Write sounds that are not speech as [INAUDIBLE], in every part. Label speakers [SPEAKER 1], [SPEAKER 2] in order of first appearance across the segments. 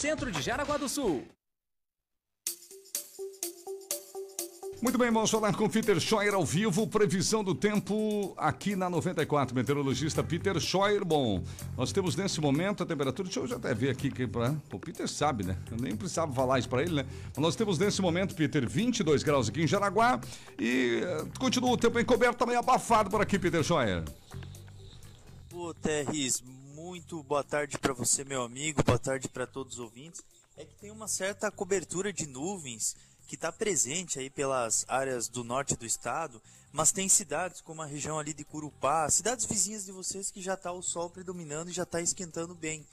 [SPEAKER 1] centro de Jaraguá do Sul.
[SPEAKER 2] Muito bem, vamos falar com Peter Scheuer ao vivo. Previsão do tempo aqui na 94. Meteorologista Peter Scheuer. Bom, nós temos nesse momento a temperatura. Deixa eu já até ver aqui. Que pra, o Peter sabe, né? Eu nem precisava falar isso para ele, né? Mas nós temos nesse momento, Peter, 22 graus aqui em Jaraguá. E uh, continua o tempo encoberto, também abafado por aqui, Peter Scheuer.
[SPEAKER 3] Ô, Terris, muito boa tarde para você, meu amigo. Boa tarde para todos os ouvintes. É que tem uma certa cobertura de nuvens que está presente aí pelas áreas do norte do estado, mas tem cidades como a região ali de Curupá, cidades vizinhas de vocês que já está o sol predominando e já está esquentando bem.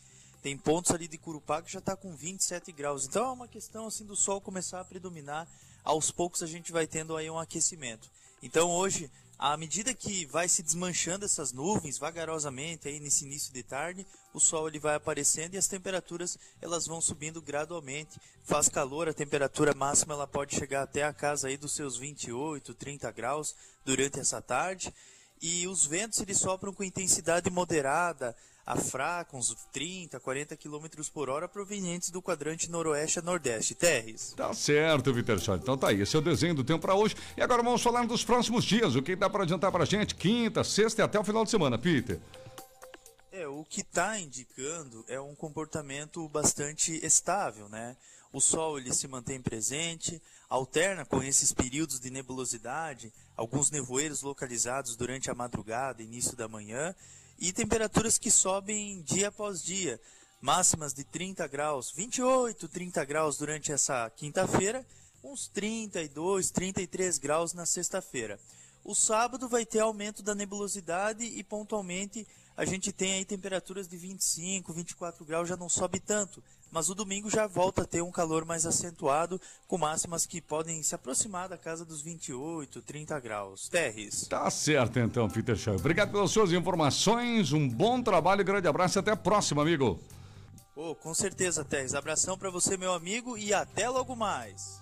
[SPEAKER 3] Tem pontos ali de Curupá que já está com 27 graus. Então é uma questão assim do sol começar a predominar. Aos poucos a gente vai tendo aí um aquecimento. Então hoje à medida que vai se desmanchando essas nuvens vagarosamente aí nesse início de tarde, o sol ele vai aparecendo e as temperaturas elas vão subindo gradualmente. Faz calor, a temperatura máxima ela pode chegar até a casa aí dos seus 28, 30 graus durante essa tarde. E os ventos eles sopram com intensidade moderada, a fraca, uns 30, 40 km por hora, provenientes do quadrante noroeste a nordeste. Terres.
[SPEAKER 2] Tá certo, Vitor Schott. Então tá aí, esse é o desenho do tempo para hoje. E agora vamos falar dos próximos dias. O que dá para adiantar pra gente? Quinta, sexta e até o final de semana, Peter.
[SPEAKER 3] É, o que está indicando é um comportamento bastante estável, né? O Sol ele se mantém presente, alterna com esses períodos de nebulosidade, alguns nevoeiros localizados durante a madrugada, início da manhã, e temperaturas que sobem dia após dia, máximas de 30 graus, 28, 30 graus durante essa quinta-feira, uns 32, 33 graus na sexta-feira. O sábado vai ter aumento da nebulosidade e pontualmente a gente tem aí temperaturas de 25, 24 graus, já não sobe tanto, mas o domingo já volta a ter um calor mais acentuado, com máximas que podem se aproximar da casa dos 28, 30 graus. Terres.
[SPEAKER 2] Tá certo então, Peter Shaw. Obrigado pelas suas informações, um bom trabalho, grande abraço e até a próxima, amigo.
[SPEAKER 3] Oh, com certeza, Terres. Abração para você, meu amigo, e até logo mais.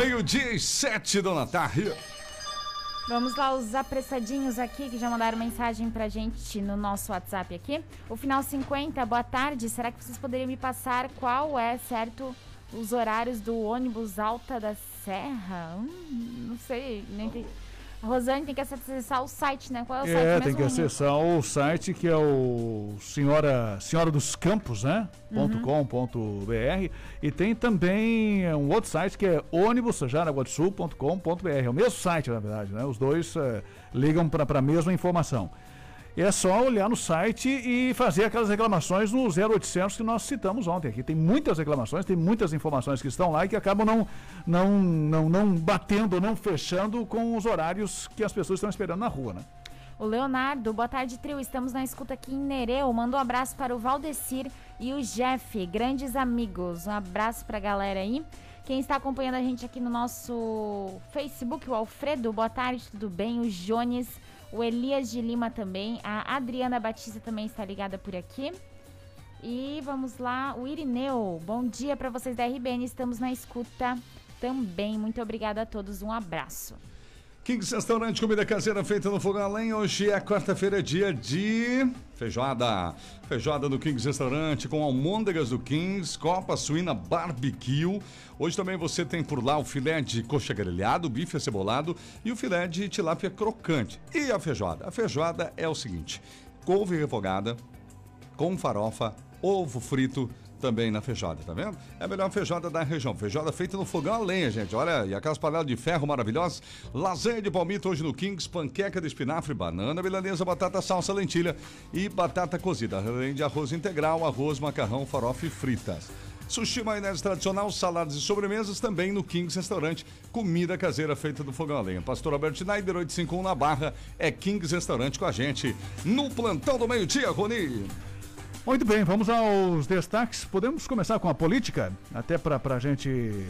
[SPEAKER 2] Meio-dia e sete, dona Tarri.
[SPEAKER 4] Vamos lá, os apressadinhos aqui que já mandaram mensagem pra gente no nosso WhatsApp aqui. O final 50, boa tarde. Será que vocês poderiam me passar qual é, certo, os horários do ônibus Alta da Serra? Hum, não sei, nem entendi. A Rosane tem que acessar o site, né? Qual é o
[SPEAKER 5] é,
[SPEAKER 4] site?
[SPEAKER 5] É, tem que acessar o site que é o Senhora, Senhora dos Campos, né? Uhum. .com.br e tem também um outro site que é ônibusjaraguasul.com.br. É o mesmo site, na verdade, né? Os dois é, ligam para a mesma informação é só olhar no site e fazer aquelas reclamações no 0800 que nós citamos ontem aqui. Tem muitas reclamações, tem muitas informações que estão lá e que acabam não, não, não, não batendo, não fechando com os horários que as pessoas estão esperando na rua, né?
[SPEAKER 4] O Leonardo, boa tarde, trio. Estamos na escuta aqui em Nereu. Manda um abraço para o Valdecir e o Jeff, grandes amigos. Um abraço para a galera aí. Quem está acompanhando a gente aqui no nosso Facebook, o Alfredo, boa tarde, tudo bem? O Jones, o Elias de Lima também, a Adriana Batista também está ligada por aqui. E vamos lá, o Irineu, bom dia para vocês da RBN, estamos na escuta também. Muito obrigada a todos, um abraço.
[SPEAKER 2] Kings Restaurante, comida caseira feita no fogão além. Hoje é quarta-feira, dia de feijoada. Feijoada no Kings Restaurante com almôndegas do Kings, copa suína barbecue. Hoje também você tem por lá o filé de coxa grelhado, bife acebolado e o filé de tilápia crocante. E a feijoada? A feijoada é o seguinte: couve refogada com farofa, ovo frito, também na feijoada, tá vendo? É a melhor feijoada da região. Feijoada feita no fogão a lenha, gente. Olha, e aquelas panelas de ferro maravilhosas. Lasanha de palmito hoje no Kings, panqueca de espinafre, banana, milanesa, batata, salsa, lentilha e batata cozida. Além de arroz integral, arroz, macarrão, farofa e fritas. Sushi maionese tradicional, saladas e sobremesas também no Kings Restaurante. Comida caseira feita do fogão a lenha. Pastor Alberto Schneider, 851 na Barra, é Kings Restaurante com a gente. No plantão do meio-dia, Rony.
[SPEAKER 5] Muito bem, vamos aos destaques. Podemos começar com a política, até para a gente.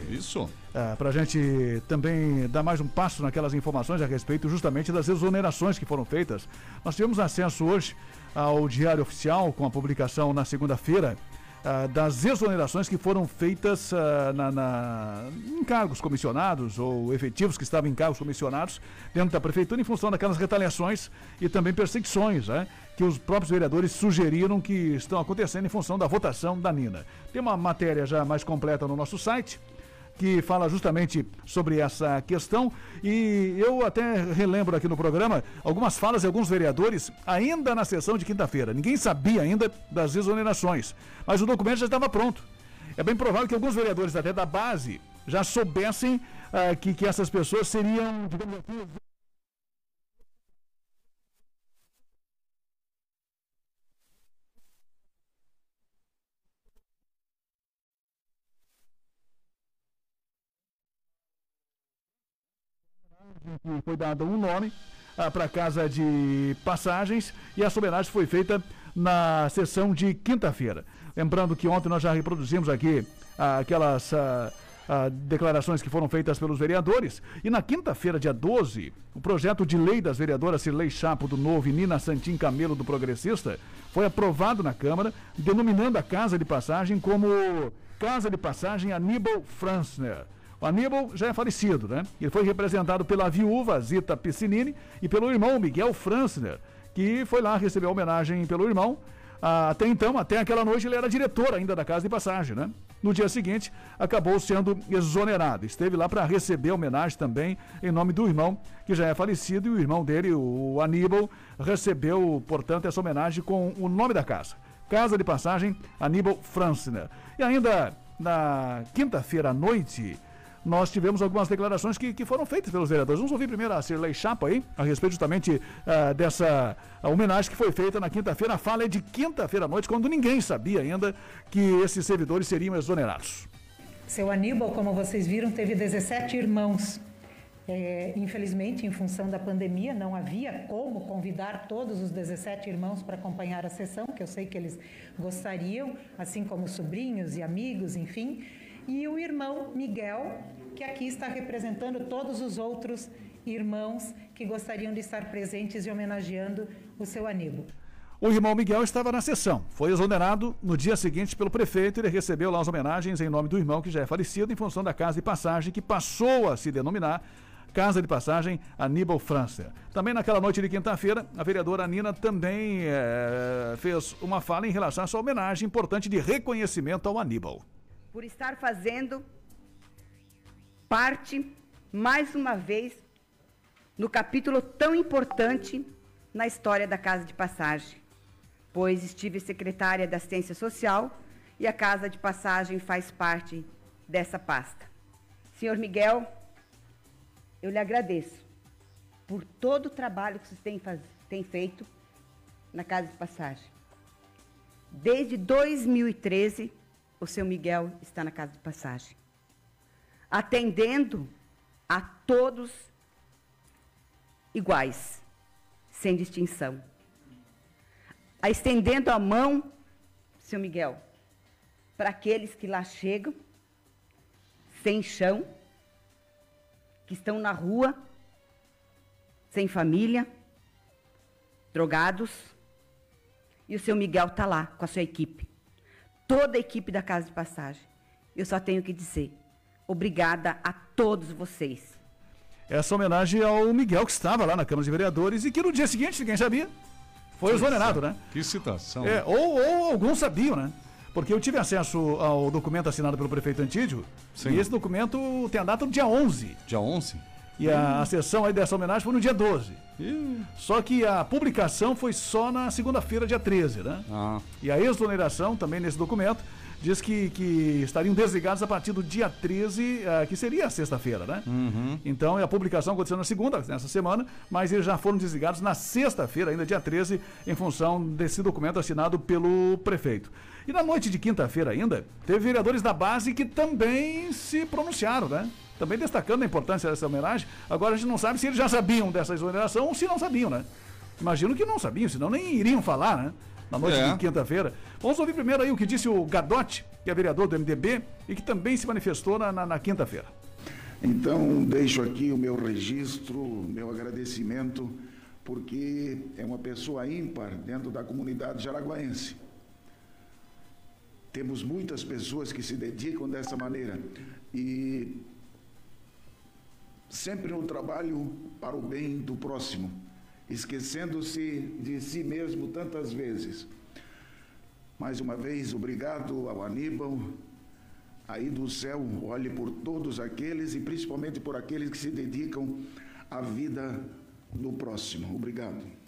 [SPEAKER 2] Isso.
[SPEAKER 5] É, para a gente também dar mais um passo naquelas informações a respeito justamente das exonerações que foram feitas. Nós tivemos acesso hoje ao Diário Oficial com a publicação na segunda-feira uh, das exonerações que foram feitas uh, na, na, em cargos comissionados ou efetivos que estavam em cargos comissionados dentro da prefeitura em função daquelas retaliações e também perseguições né, que os próprios vereadores sugeriram que estão acontecendo em função da votação da Nina. Tem uma matéria já mais completa no nosso site que fala justamente sobre essa questão. E eu até relembro aqui no programa algumas falas de alguns vereadores, ainda na sessão de quinta-feira. Ninguém sabia ainda das exonerações, mas o documento já estava pronto. É bem provável que alguns vereadores, até da base, já soubessem ah, que, que essas pessoas seriam, digamos assim, foi dado um nome ah, para a casa de passagens e essa homenagem foi feita na sessão de quinta-feira. Lembrando que ontem nós já reproduzimos aqui ah, aquelas ah, ah declarações que foram feitas pelos vereadores. E na quinta-feira, dia 12, o projeto de lei das vereadoras Cirlei Chapo do Novo e Nina Santim Camelo do Progressista foi aprovado na Câmara, denominando a casa de passagem como Casa de Passagem Aníbal Franzner. O Aníbal já é falecido, né? Ele foi representado pela viúva Zita Piscinini e pelo irmão Miguel Franzner, que foi lá receber a homenagem pelo irmão. Até então, até aquela noite, ele era diretor ainda da Casa de Passagem, né? No dia seguinte, acabou sendo exonerado. Esteve lá para receber homenagem também em nome do irmão, que já é falecido, e o irmão dele, o Aníbal, recebeu, portanto, essa homenagem com o nome da casa. Casa de Passagem Aníbal Franzner. E ainda na quinta-feira à noite, nós tivemos algumas declarações que, que foram feitas pelos vereadores. Vamos ouvir primeiro a Cirlei Chapa aí, a respeito justamente uh, dessa homenagem que foi feita na quinta-feira. A fala é de quinta-feira à noite, quando ninguém sabia ainda que esses servidores seriam exonerados.
[SPEAKER 6] Seu Aníbal, como vocês viram, teve 17 irmãos. É, infelizmente, em função da pandemia, não havia como convidar todos os 17 irmãos para acompanhar a sessão, que eu sei que eles gostariam, assim como sobrinhos e amigos, enfim e o irmão Miguel, que aqui está representando todos os outros irmãos que gostariam de estar presentes e homenageando o seu Aníbal.
[SPEAKER 5] O irmão Miguel estava na sessão. Foi exonerado no dia seguinte pelo prefeito e ele recebeu lá as homenagens em nome do irmão que já é falecido em função da casa de passagem que passou a se denominar Casa de Passagem Aníbal França. Também naquela noite de quinta-feira, a vereadora Nina também é, fez uma fala em relação a essa homenagem importante de reconhecimento ao Aníbal
[SPEAKER 7] por estar fazendo parte, mais uma vez, no capítulo tão importante na história da Casa de Passagem, pois estive secretária da Assistência Social e a Casa de Passagem faz parte dessa pasta. Senhor Miguel, eu lhe agradeço por todo o trabalho que vocês têm, faz, feito na Casa de Passagem. Desde 2013, o seu Miguel está na casa de passagem, atendendo a todos iguais, sem distinção. Estendendo a mão, seu Miguel, para aqueles que lá chegam, sem chão, que estão na rua, sem família, drogados, e o seu Miguel está lá com a sua equipe toda a equipe da Casa de Passagem. Eu só tenho que dizer obrigada a todos vocês.
[SPEAKER 5] Essa homenagem ao Miguel, que estava lá na Câmara de Vereadores e que no dia seguinte, ninguém sabia, foi exonerado, né?
[SPEAKER 2] Que citação.
[SPEAKER 5] É, ou, ou alguns sabiam, né? Porque eu tive acesso ao documento assinado pelo prefeito Antídio. Sim. E esse documento tem a data do dia 11.
[SPEAKER 2] Dia 11?
[SPEAKER 5] E a, a sessão aí dessa homenagem foi no dia 12. Só que a publicação foi só na segunda-feira, dia 13, né?
[SPEAKER 2] Ah.
[SPEAKER 5] E a exoneração, também nesse documento, diz que, que estariam desligados a partir do dia 13, ah, que seria a sexta-feira, né? Então, a publicação aconteceu na segunda, nessa semana, mas eles já foram desligados na sexta-feira, ainda dia 13, em função desse documento assinado pelo prefeito. E na noite de quinta-feira ainda, teve vereadores da base que também se pronunciaram, né? Também destacando a importância dessa homenagem. Agora a gente não sabe se eles já sabiam dessa exoneração ou se não sabiam, né? Imagino que não sabiam, senão nem iriam falar, né? Na noite
[SPEAKER 2] É.
[SPEAKER 5] de quinta-feira. Vamos ouvir primeiro aí o que disse o Gadotti, que é vereador do MDB e que também se manifestou na, na- na quinta-feira.
[SPEAKER 8] Então, deixo aqui o meu registro, o meu agradecimento, porque é uma pessoa ímpar dentro da comunidade jaraguaense. Temos muitas pessoas que se dedicam dessa maneira e sempre no trabalho para o bem do próximo, esquecendo-se de si mesmo tantas vezes. Mais uma vez, obrigado ao Aníbal, aí do céu olhe por todos aqueles e principalmente por aqueles que se dedicam à vida do próximo. Obrigado.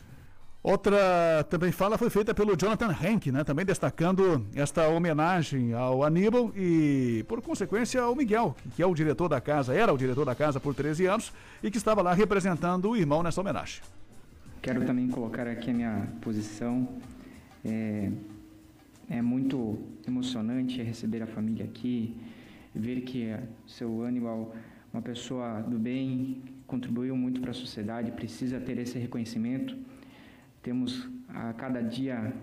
[SPEAKER 5] Outra também fala foi feita pelo Jonathan Henke, né? Também destacando esta homenagem ao Aníbal e, por consequência, ao Miguel, que é o diretor da casa, era o diretor da casa por 13 anos e que estava lá representando o irmão nessa homenagem.
[SPEAKER 9] Quero também colocar aqui a minha posição. É, é muito emocionante receber a família aqui, ver que é, seu Aníbal, uma pessoa do bem, contribuiu muito para a sociedade, precisa ter esse reconhecimento. Temos a cada dia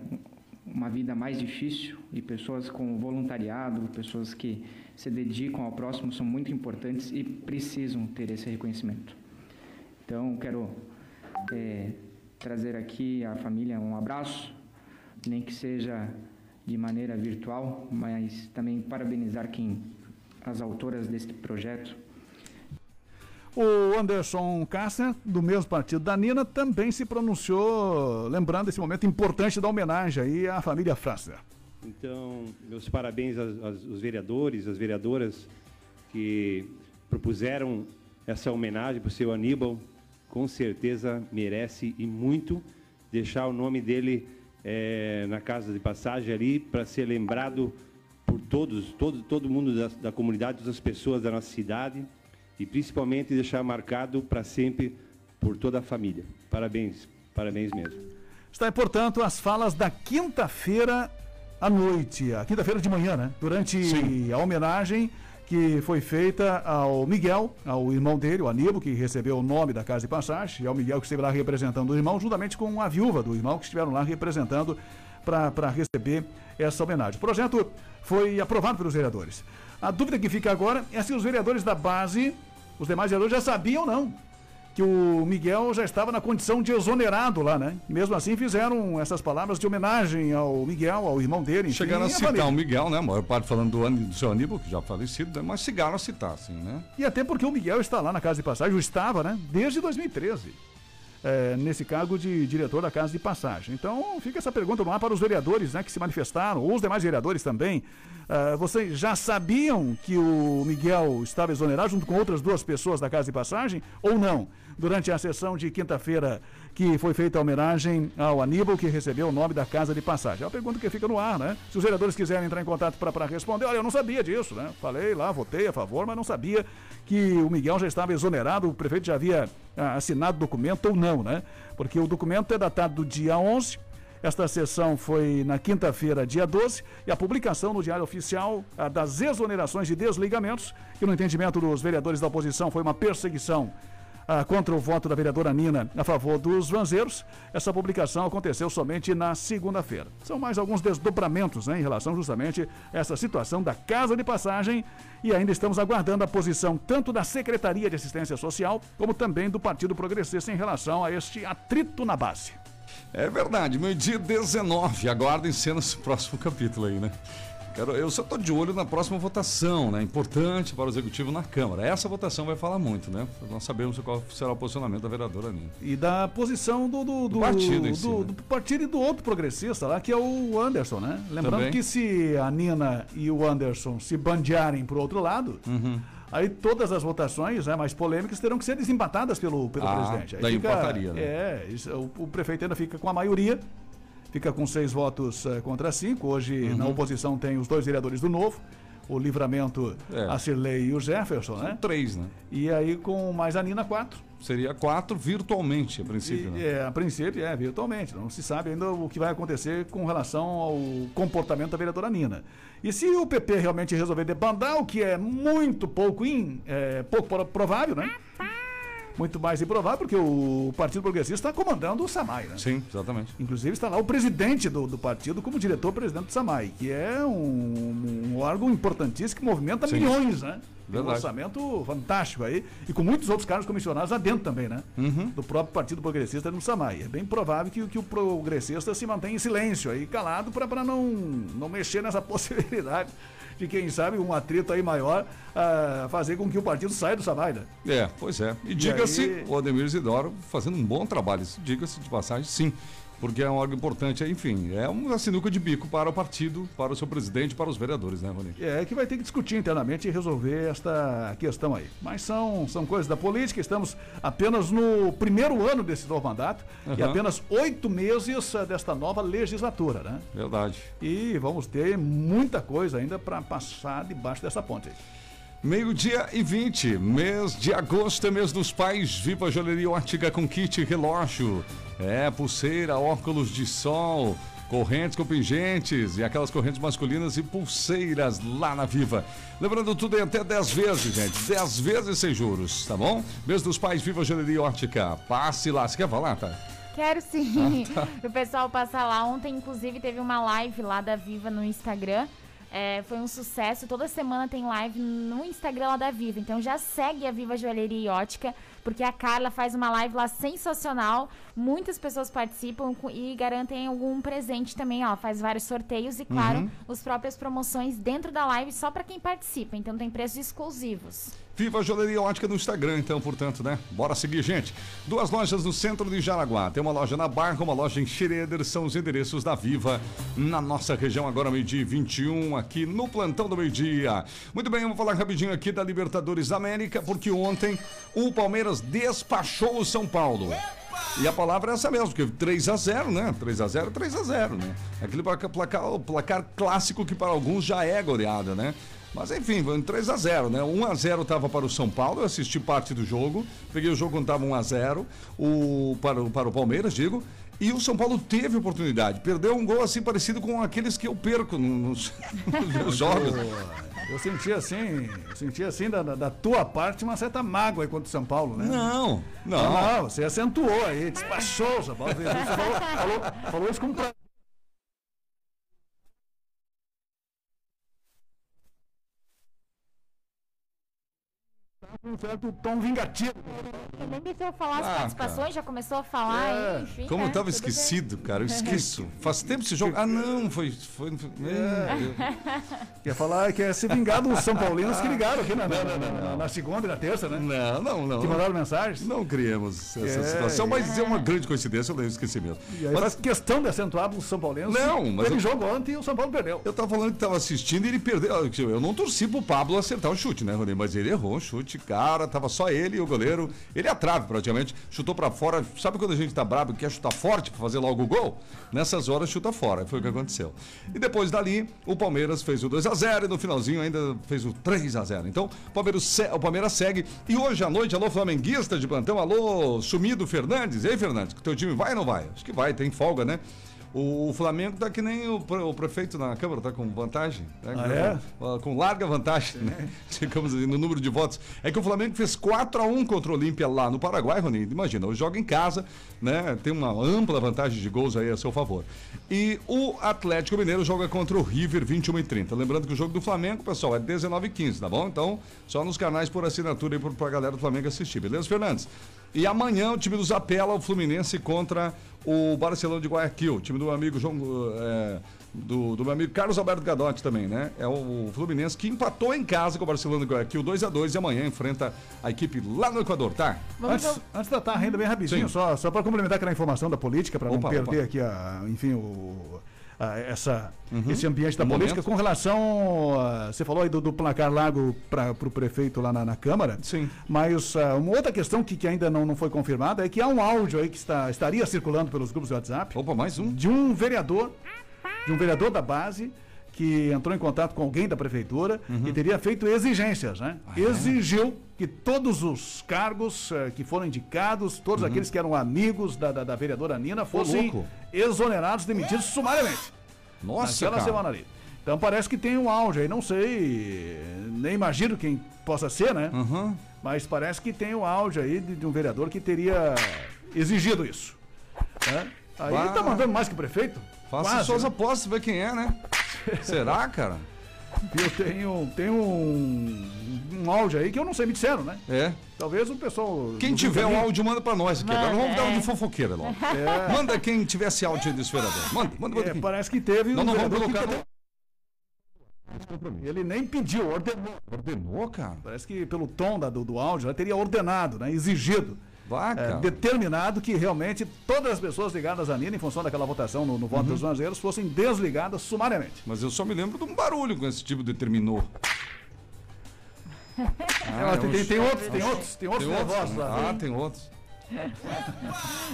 [SPEAKER 9] uma vida mais difícil e pessoas com voluntariado, pessoas que se dedicam ao próximo são muito importantes e precisam ter esse reconhecimento. Então, quero é, trazer aqui à família um abraço, nem que seja de maneira virtual, mas também parabenizar quem as autoras deste projeto.
[SPEAKER 5] O Anderson Kastner, do mesmo partido da Nina, também se pronunciou, lembrando esse momento importante da homenagem aí à família Frasser.
[SPEAKER 10] Então, meus parabéns aos, aos- vereadores, às vereadoras que propuseram essa homenagem para o seu Aníbal. Com certeza merece e muito deixar o nome dele eh, na casa de passagem ali para ser lembrado por todos, todo, todo mundo da, da comunidade, todas as pessoas da nossa cidade e principalmente deixar marcado para sempre por toda a família. Parabéns, parabéns mesmo.
[SPEAKER 5] Está aí, portanto, as falas da quinta-feira à noite, a quinta-feira de manhã, né? Durante a homenagem que foi feita ao Miguel, ao irmão dele, o Aníbal, que recebeu o nome da Casa de Passagem, e ao Miguel que esteve lá representando o irmão, juntamente com a viúva do irmão que estiveram lá representando para receber essa homenagem. O projeto foi aprovado pelos vereadores. A dúvida que fica agora é se os vereadores da base, os demais vereadores, já sabiam não que o Miguel já estava na condição de exonerado lá, né? Mesmo assim fizeram essas palavras de homenagem ao Miguel, ao irmão dele. Enfim,
[SPEAKER 2] Chegaram a
[SPEAKER 5] à
[SPEAKER 2] citar
[SPEAKER 5] família.
[SPEAKER 2] o Miguel, né? A maior parte falando do, do seu Aníbal, que já falecido, né? mas chegaram a citar, assim, né?
[SPEAKER 5] E até porque o Miguel está lá na Casa de Passagem, ou estava, né? Desde 2013. É, nesse cargo de diretor da Casa de Passagem. Então, fica essa pergunta ar para os vereadores né, que se manifestaram, ou os demais vereadores também. Ah, vocês já sabiam que o Miguel estava exonerado junto com outras duas pessoas da Casa de Passagem, ou não? Durante a sessão de quinta-feira que foi feita a homenagem ao Aníbal, que recebeu o nome da Casa de Passagem. É uma pergunta que fica no ar, né? Se os vereadores quiserem entrar em contato para responder, olha, eu não sabia disso, né? Falei lá, votei a favor, mas não sabia que o Miguel já estava exonerado, o prefeito já havia ah, assinado o documento ou não, né? Porque o documento é datado do dia 11, esta sessão foi na quinta-feira, dia 12, e a publicação no Diário Oficial ah, das exonerações e desligamentos, que no entendimento dos vereadores da oposição foi uma perseguição ah, contra o voto da vereadora Nina a favor dos vanzeiros. Essa publicação aconteceu somente na segunda-feira. São mais alguns desdobramentos né, em relação justamente a essa situação da Casa de Passagem e ainda estamos aguardando a posição tanto da Secretaria de Assistência Social como também do Partido Progressista em relação a este atrito na base.
[SPEAKER 2] É verdade, meio-dia 19. Aguardem cenas do próximo capítulo aí, né? Quero, eu só tô de olho na próxima votação, né? Importante para o Executivo na Câmara. Essa votação vai falar muito, né? Nós sabemos qual será o posicionamento da vereadora Nina.
[SPEAKER 5] E da posição do, do, do,
[SPEAKER 2] partido em
[SPEAKER 5] do,
[SPEAKER 2] si, né?
[SPEAKER 5] do partido e do outro progressista lá, que é o Anderson, né? Lembrando
[SPEAKER 2] Também.
[SPEAKER 5] que se a Nina e o Anderson se bandearem pro outro lado,
[SPEAKER 2] Uhum.
[SPEAKER 5] aí todas as votações né, mais polêmicas terão que ser desempatadas pelo, pelo
[SPEAKER 2] Ah,
[SPEAKER 5] presidente. Aí
[SPEAKER 2] daí empataria, né?
[SPEAKER 5] É, isso, o, o prefeito ainda fica com a maioria, fica com seis votos eh, contra cinco. Hoje,
[SPEAKER 2] Uhum.
[SPEAKER 5] na oposição, tem os dois vereadores do Novo, o Livramento,
[SPEAKER 2] É.
[SPEAKER 5] a Cirlei e o Jefferson, né?
[SPEAKER 2] Três, né?
[SPEAKER 5] E aí, com mais a Nina, quatro.
[SPEAKER 2] Seria quatro virtualmente, a princípio,
[SPEAKER 5] E,
[SPEAKER 2] né?
[SPEAKER 5] é, a princípio, é, virtualmente. Não se sabe ainda o que vai acontecer com relação ao comportamento da vereadora Nina. E se o PP realmente resolver debandar, o que é muito pouco, in, é, pouco pro- provável, né? Muito mais improvável, porque o Partido Progressista está comandando o SAMAI, né?
[SPEAKER 2] Sim, exatamente.
[SPEAKER 5] Inclusive está lá o presidente do, do partido como diretor-presidente do SAMAI, que é um, um órgão importantíssimo que movimenta
[SPEAKER 2] Sim.
[SPEAKER 5] milhões, né? Tem um orçamento fantástico aí, e com muitos outros cargos comissionados lá dentro também, né?
[SPEAKER 2] Uhum.
[SPEAKER 5] Do próprio Partido Progressista no SAMAI. É bem provável que, que o progressista se mantenha em silêncio aí, calado, para não, não mexer nessa [LAUGHS] possibilidade de, quem sabe, um atrito aí maior ah, fazer com que o partido saia do SAMAI, né?
[SPEAKER 2] É, pois é. E diga-se,
[SPEAKER 5] aí-
[SPEAKER 2] o Ademir Isidoro fazendo um bom trabalho. Diga-se de passagem, sim. Porque é um órgão importante, enfim, é uma sinuca de bico para o partido, para o seu presidente, para os vereadores, né, Rony?
[SPEAKER 5] É que vai ter que discutir internamente e resolver esta questão aí. Mas são, são coisas da política, estamos apenas no primeiro ano desse novo mandato e
[SPEAKER 2] Aham.
[SPEAKER 5] apenas oito meses eh, desta nova legislatura, né?
[SPEAKER 2] Verdade.
[SPEAKER 5] E vamos ter muita coisa ainda para passar debaixo dessa ponte aí.
[SPEAKER 2] Meio-dia e 20, mês de agosto é mês dos pais. Viva Joalheria Ótica com kit relógio. É, pulseira, óculos de sol, correntes com pingentes e aquelas correntes masculinas e pulseiras lá na Viva. Lembrando tudo em até 10 vezes, gente. 10 vezes sem juros, tá bom? Mês dos pais, Viva Joalheria Ótica. Passe lá. Você quer falar, tá?
[SPEAKER 4] Quero sim.
[SPEAKER 2] Ah, [LAUGHS]
[SPEAKER 4] O pessoal passar lá. Ontem, inclusive, teve uma live lá da Viva no Instagram. É, foi um sucesso. Toda semana tem live no Instagram lá da Viva. Então já segue a Viva Joalheria e Ótica, porque a Carla faz uma live lá sensacional. Muitas pessoas participam e garantem algum presente também. Ela faz vários sorteios e, claro,
[SPEAKER 2] Uhum.
[SPEAKER 4] as próprias promoções dentro da live só para quem participa. Então tem preços exclusivos.
[SPEAKER 2] Viva Joalheria Ótica no Instagram, então, portanto, né? Bora seguir, gente. Duas lojas no centro de Jaraguá. Tem uma loja na Barra, uma loja em Xereder. São os endereços da Viva na nossa região, agora meio-dia e 21, aqui no Plantão do Meio-Dia. Muito bem, vou falar rapidinho aqui da Libertadores da América, porque ontem o Palmeiras despachou o São Paulo. E a palavra é essa mesmo, porque 3 a 0 né? 3 a 0 3 a 0 né? Aquele placar, placar clássico que para alguns já é goleada, né? Mas enfim, foi um 3 a 0 né? 1 a 0 estava para o São Paulo, eu assisti parte do jogo, peguei o jogo quando estava 1 a 0 o, para, o- para o Palmeiras, digo. E o São Paulo teve oportunidade, perdeu um gol assim parecido com aqueles que eu perco nos, [LAUGHS] nos meus jogos.
[SPEAKER 5] Eu senti assim, eu senti assim da, da- tua parte uma certa mágoa aí contra o São Paulo, né?
[SPEAKER 2] Não, não.
[SPEAKER 5] Não, você acentuou aí, despachou o São Paulo. Falou, falou, falou isso com pra... um certo tom vingativo.
[SPEAKER 4] Ele nem deixou eu falar as
[SPEAKER 2] Ah,
[SPEAKER 4] participações, já começou a falar,
[SPEAKER 5] É.
[SPEAKER 4] enfim.
[SPEAKER 2] Como
[SPEAKER 4] né,
[SPEAKER 2] eu tava
[SPEAKER 4] tudo bem.
[SPEAKER 2] esquecido, cara, eu [LAUGHS] esqueço. Faz tempo esse jogo. Ah, não, foi. foi, foi é. [LAUGHS]
[SPEAKER 5] Quer falar, quer se vingar dos São Paulinos que ligaram aqui na, na, na- na- na segunda e na terça, né?
[SPEAKER 2] Não, não, não.
[SPEAKER 5] Que mandaram mensagens.
[SPEAKER 2] Não criamos essa
[SPEAKER 5] É,
[SPEAKER 2] situação, mas
[SPEAKER 5] é.
[SPEAKER 2] é uma grande coincidência, eu esqueci mesmo.
[SPEAKER 5] E aí
[SPEAKER 2] Mas
[SPEAKER 5] faz questão de acentuar para os São Paulinos.
[SPEAKER 2] Não, mas
[SPEAKER 5] Teve
[SPEAKER 2] eu-
[SPEAKER 5] jogo ontem e o São Paulo perdeu.
[SPEAKER 2] eu tava falando que tava assistindo e ele perdeu. Eu não torci pro Pablo acertar o chute, né, Rony? Mas ele errou o chute, cara, tava só ele e o goleiro. Ele é a trave, praticamente, chutou pra fora. Sabe quando a gente tá brabo e quer chutar forte pra fazer logo o gol? Nessas horas chuta fora, foi o que aconteceu. E depois dali, o Palmeiras fez o 2 a 0 e no finalzinho ainda fez o 3 a 0 Então, o Palmeiras, o Palmeiras segue. E hoje à noite, alô, flamenguista de plantão, alô, sumido Fernandes. E aí, Fernandes, que teu time vai ou não vai? Acho que vai, tem folga, né? O Flamengo tá que nem o, pre- o prefeito na Câmara, tá com vantagem. Né?
[SPEAKER 5] Ah,
[SPEAKER 2] com, com larga vantagem, né? [LAUGHS] Digamos assim, no número de votos. É que o Flamengo fez 4 a 1 contra o Olímpia lá no Paraguai, Rony. Imagina, o joga em casa, né? Tem uma ampla vantagem de gols aí a seu favor. E o Atlético Mineiro joga contra o River 21 e 30. Lembrando que o jogo do Flamengo, pessoal, é 19 e 15, tá bom? Então, só nos canais por assinatura aí pra galera do Flamengo assistir, beleza, Fernandes? E amanhã o time do Zapela, o Fluminense contra o Barcelona de Guayaquil, o time do meu amigo João. é, do, do meu amigo Carlos Alberto Gadotti também, né? É o Fluminense que empatou em casa com o Barcelona de Guayaquil 2 a 2 e amanhã enfrenta a equipe lá no Equador, tá?
[SPEAKER 4] Vamos
[SPEAKER 5] Antes, antes de tratar a renda bem rapidinho,
[SPEAKER 2] Sim.
[SPEAKER 5] só, só para complementar aquela informação da política, para não perder
[SPEAKER 2] opa.
[SPEAKER 5] aqui, a, enfim, o, ah, essa,
[SPEAKER 2] Uhum.
[SPEAKER 5] esse ambiente da
[SPEAKER 2] Um
[SPEAKER 5] política.
[SPEAKER 2] momento.
[SPEAKER 5] Com relação, a- você falou aí do, do placar largo para o prefeito lá na, na Câmara.
[SPEAKER 2] Sim.
[SPEAKER 5] Mas ah, uma outra questão que, que ainda não, não foi confirmada é que há um áudio aí que está, estaria circulando pelos grupos de WhatsApp.
[SPEAKER 2] Opa, mais um.
[SPEAKER 5] De um vereador, de um vereador da base que entrou em contato com alguém da prefeitura e teria feito exigências, né?
[SPEAKER 2] Uhum. Ah, é?
[SPEAKER 5] Que todos os cargos eh, que foram indicados, todos aqueles que eram amigos da, da, da vereadora Nina, fossem
[SPEAKER 2] louco.
[SPEAKER 5] exonerados, demitidos sumariamente.
[SPEAKER 2] Nossa,
[SPEAKER 5] naquela
[SPEAKER 2] cara.
[SPEAKER 5] semana ali. Então parece que tem um áudio aí, não sei, nem imagino quem possa ser, né?
[SPEAKER 2] Aham.
[SPEAKER 5] Mas parece que tem um áudio aí de, de um vereador que teria exigido isso. né? Aí
[SPEAKER 2] Bah.
[SPEAKER 5] ele tá mandando mais que o prefeito.
[SPEAKER 2] Faça
[SPEAKER 5] Quase,
[SPEAKER 2] suas
[SPEAKER 5] né?
[SPEAKER 2] apostas, ver quem é, né? [LAUGHS] Será, cara?
[SPEAKER 5] Eu tenho, tenho um, um áudio aí que eu não sei, me disseram, né?
[SPEAKER 2] É.
[SPEAKER 5] Talvez o pessoal.
[SPEAKER 2] Quem
[SPEAKER 5] do
[SPEAKER 2] tiver um áudio, manda pra nós aqui. Agora
[SPEAKER 4] Manda,
[SPEAKER 2] vamos dar um
[SPEAKER 4] é.
[SPEAKER 2] de fofoqueira logo. [LAUGHS]
[SPEAKER 5] É.
[SPEAKER 2] Manda quem tiver esse áudio aí desse vereador. Manda, manda, manda
[SPEAKER 5] É,
[SPEAKER 2] aqui.
[SPEAKER 5] parece que teve
[SPEAKER 2] Não,
[SPEAKER 5] um
[SPEAKER 2] não vamos
[SPEAKER 5] que
[SPEAKER 2] colocar.
[SPEAKER 5] Ele nem pediu, ordenou.
[SPEAKER 2] Ordenou, cara.
[SPEAKER 5] Parece que pelo tom da- do, do áudio, ela teria ordenado, né? Exigido.
[SPEAKER 2] Vá,
[SPEAKER 5] é, determinado que realmente todas as pessoas ligadas à Nina, em função daquela votação no, no voto
[SPEAKER 2] Uhum.
[SPEAKER 5] dos estrangeiros, fossem desligadas sumariamente.
[SPEAKER 2] Mas eu só me lembro de um barulho com esse tipo de terminou. [LAUGHS]
[SPEAKER 5] Ah, tem, tem- tem outros, tem outros, tem outros
[SPEAKER 2] Tem outros?
[SPEAKER 5] nervosos lá.
[SPEAKER 2] Ah, tem outros.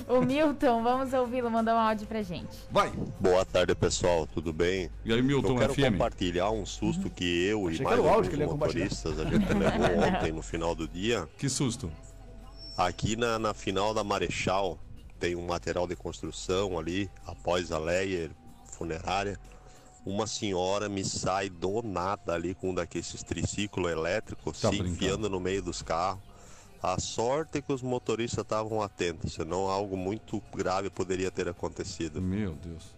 [SPEAKER 4] O Milton, vamos ouvi-lo, mandar um áudio pra gente.
[SPEAKER 2] Vai.
[SPEAKER 11] Boa tarde, pessoal. Tudo bem?
[SPEAKER 2] E aí, Milton
[SPEAKER 11] Eu quero
[SPEAKER 2] FM?
[SPEAKER 11] compartilhar um susto que eu
[SPEAKER 5] Achei
[SPEAKER 11] e
[SPEAKER 5] que
[SPEAKER 11] mais
[SPEAKER 5] era o áudio
[SPEAKER 11] alguns
[SPEAKER 5] que
[SPEAKER 11] motoristas a gente levou [LAUGHS] ontem no final do dia.
[SPEAKER 2] Que susto.
[SPEAKER 11] Aqui na, na final da Marechal tem um material de construção ali, após a Leia funerária. Uma senhora me sai do nada ali com um daqueles triciclos elétricos,
[SPEAKER 2] Tá
[SPEAKER 11] se
[SPEAKER 2] brincando.
[SPEAKER 11] enfiando no meio dos carros. A sorte é que os motoristas estavam atentos, senão algo muito grave poderia ter acontecido.
[SPEAKER 2] Meu Deus.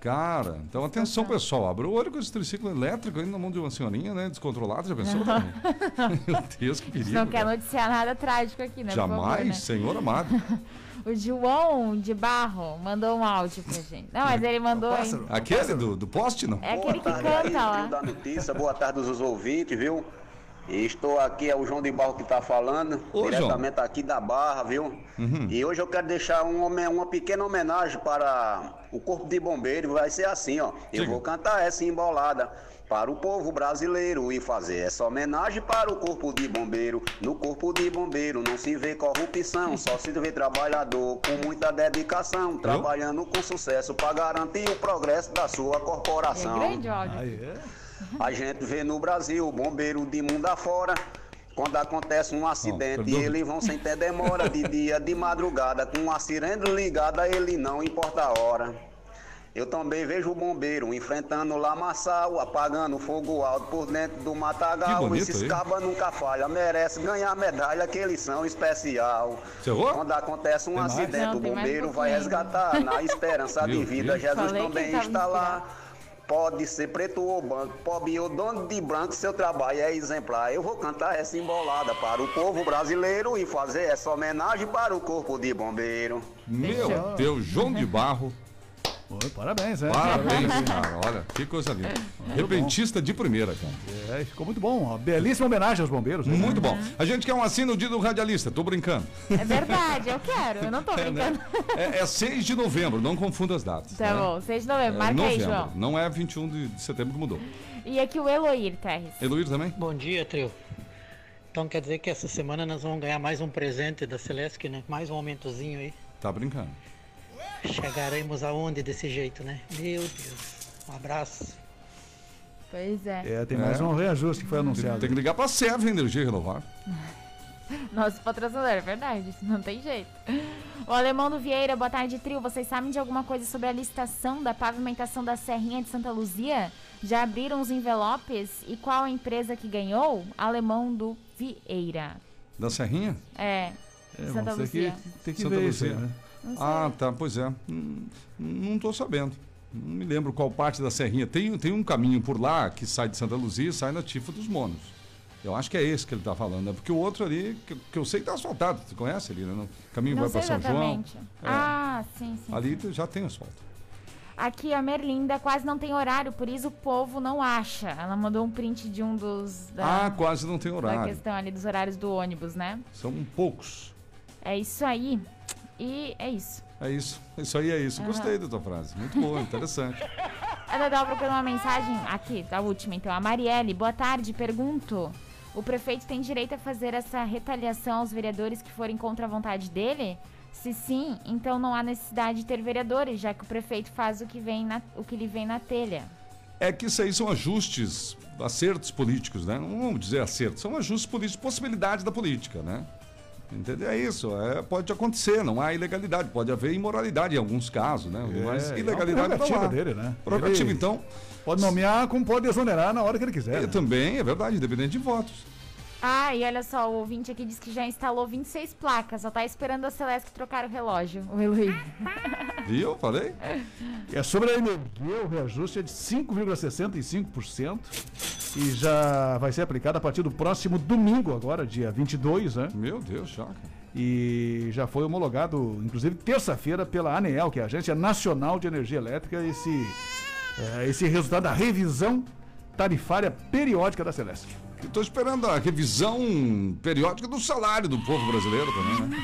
[SPEAKER 2] Cara, então atenção, pessoal. Abra o olho com esse triciclo elétrico aí na mão de uma senhorinha, né? Descontrolada, já pensou? [LAUGHS] Meu Deus, que perigo.
[SPEAKER 4] Não quer
[SPEAKER 2] cara.
[SPEAKER 4] noticiar nada trágico aqui, né? por favor,
[SPEAKER 2] Jamais,
[SPEAKER 4] né?
[SPEAKER 2] senhor amado. [LAUGHS]
[SPEAKER 4] O João de Barro mandou um áudio pra gente. Não, mas ele mandou.
[SPEAKER 5] Pássaro.
[SPEAKER 2] Aquele do, do poste, não?
[SPEAKER 4] É aquele que
[SPEAKER 12] Boa tarde aí,
[SPEAKER 4] canta lá.
[SPEAKER 12] da notícia, boa tarde aos ouvintes, viu? Estou aqui, é o João de Barro que está falando,
[SPEAKER 2] Ô, João.
[SPEAKER 12] diretamente aqui da Barra, viu? E hoje eu quero deixar um uma pequena homenagem para o Corpo de Bombeiro, vai ser assim, ó. Eu vou cantar essa embolada para o povo brasileiro e fazer essa homenagem para o Corpo de Bombeiro. No Corpo de Bombeiro não se vê corrupção, só se vê trabalhador com muita dedicação, trabalhando com sucesso para garantir o progresso da sua
[SPEAKER 4] É
[SPEAKER 12] corporação.
[SPEAKER 4] grande o áudio.
[SPEAKER 5] Aí, é.
[SPEAKER 12] A gente vê no Brasil bombeiro de mundo afora. Quando acontece um acidente,
[SPEAKER 2] perdão.
[SPEAKER 12] eles vão sem ter demora, de dia, de madrugada, com a sirene ligada, ele não importa a hora. Eu também vejo o bombeiro enfrentando o lamaçal, apagando fogo alto por dentro do matagal.
[SPEAKER 2] bonito
[SPEAKER 12] Esses cabas nunca falham, merece ganhar medalha que eles são especial.
[SPEAKER 2] Encerrou?
[SPEAKER 12] Quando acontece um
[SPEAKER 5] Tem
[SPEAKER 12] acidente,
[SPEAKER 4] Não,
[SPEAKER 12] o
[SPEAKER 4] mais um
[SPEAKER 12] bombeiro vai resgatar na esperança de vida. Jesus
[SPEAKER 4] Falei
[SPEAKER 12] também está lá. Pode ser preto ou branco, pobre ou dono de branco, seu trabalho é exemplar. Eu vou cantar essa embolada para o povo brasileiro e fazer essa homenagem para o corpo de bombeiro.
[SPEAKER 2] Meu Deus, João de Barro.
[SPEAKER 5] Pô, parabéns, é.
[SPEAKER 2] Parabéns, [LAUGHS] cara. Olha, que coisa linda. Repentista de primeira, cara.
[SPEAKER 5] É, ficou muito bom. Uma belíssima homenagem aos bombeiros. né?
[SPEAKER 2] Muito bom. A gente quer um assino dia do radialista, tô brincando.
[SPEAKER 4] É verdade, eu quero, eu não tô [LAUGHS] brincando.
[SPEAKER 2] É, é 6 de novembro, não confunda as datas.
[SPEAKER 4] Tá
[SPEAKER 2] né?
[SPEAKER 4] bom, 6 de novembro,
[SPEAKER 2] É
[SPEAKER 4] marca aí,
[SPEAKER 2] novembro,
[SPEAKER 4] João.
[SPEAKER 2] Não é 21 de, de setembro que mudou.
[SPEAKER 4] E aqui o Eloir, Terres.
[SPEAKER 2] Eloir também?
[SPEAKER 13] Bom dia, trio. Então quer dizer que essa semana nós vamos ganhar mais um presente da Celeste, né? Mais um aumentozinho aí.
[SPEAKER 2] Tá brincando.
[SPEAKER 13] Chegaremos aonde desse jeito, né? Meu Deus. Um abraço.
[SPEAKER 4] Pois é.
[SPEAKER 5] É, tem mais
[SPEAKER 2] É.
[SPEAKER 5] um reajuste que foi anunciado.
[SPEAKER 2] Tem que ligar pra Serve Energia Renovar. [LAUGHS]
[SPEAKER 4] Nosso patrocinador, é verdade, não tem jeito. O Alemão do Vieira, boa tarde, trio. Vocês sabem de alguma coisa sobre a licitação da pavimentação da Serrinha de Santa Luzia? Já abriram os envelopes? E qual a empresa que ganhou? Alemão do Vieira.
[SPEAKER 2] Da Serrinha?
[SPEAKER 4] É,
[SPEAKER 5] É,
[SPEAKER 4] Santa Luzia.
[SPEAKER 5] que, tem que
[SPEAKER 2] Santa
[SPEAKER 5] ver isso
[SPEAKER 2] Luzia.
[SPEAKER 5] né?
[SPEAKER 2] Ah, tá, pois é. Hum, Não tô sabendo. Não me lembro qual parte da Serrinha. Tem, tem um caminho por lá que sai de Santa Luzia e sai na Tifa dos Monos. Eu acho que é esse que ele tá falando, né? Porque o outro ali, que, que eu sei que tá asfaltado. Você conhece ali, né? No caminho
[SPEAKER 4] Não
[SPEAKER 2] vai pra São João.
[SPEAKER 4] exatamente. Ah, sim, sim.
[SPEAKER 2] Ali já tem asfalto.
[SPEAKER 4] Aqui a Merlinda quase não tem horário, por isso o povo não acha. Ela mandou um print de um dos. Da,
[SPEAKER 2] Ah, quase não tem
[SPEAKER 4] da
[SPEAKER 2] horário.
[SPEAKER 4] questão ali dos horários do ônibus, né?
[SPEAKER 2] São poucos.
[SPEAKER 4] É isso aí. E é isso.
[SPEAKER 2] É isso. Isso aí é isso. Gostei da tua frase. Muito boa, interessante. [LAUGHS]
[SPEAKER 4] A Dadal procurando uma mensagem aqui, a última então. A Marielle, boa tarde, pergunto. O prefeito tem direito a fazer essa retaliação aos vereadores que forem contra a vontade dele? Se sim, então não há necessidade de ter vereadores, já que o prefeito faz o que, vem na, o que lhe vem na telha.
[SPEAKER 2] É que isso aí são ajustes, acertos políticos, né? Não vamos dizer acertos, são ajustes políticos, possibilidade da política, né? Entendeu? É isso, é, pode acontecer, não há ilegalidade, pode haver imoralidade em alguns casos, né?
[SPEAKER 5] É,
[SPEAKER 2] Mas
[SPEAKER 5] é
[SPEAKER 2] ilegalidade
[SPEAKER 5] uma
[SPEAKER 2] tá
[SPEAKER 5] dele, né?
[SPEAKER 2] Prerrogativa, então.
[SPEAKER 5] Pode nomear como pode exonerar na hora que ele quiser.
[SPEAKER 2] É,
[SPEAKER 5] né?
[SPEAKER 2] Também, é verdade, independente de votos.
[SPEAKER 4] Ah, e olha só, o ouvinte aqui disse que já instalou 26 placas, só tá esperando a Celeste trocar o relógio, o Eloy. [LAUGHS]
[SPEAKER 2] Viu? Falei?
[SPEAKER 5] É sobre a energia, o reajuste é de 5,65% e já vai ser aplicado a partir do próximo domingo, agora, dia 22, né?
[SPEAKER 2] Meu Deus, choca.
[SPEAKER 5] E já foi homologado, inclusive, terça-feira pela ANEEL, que é a Agência Nacional de Energia Elétrica, esse, é, esse resultado da revisão tarifária periódica da Celeste.
[SPEAKER 2] Estou esperando a revisão periódica do salário do povo brasileiro também, né?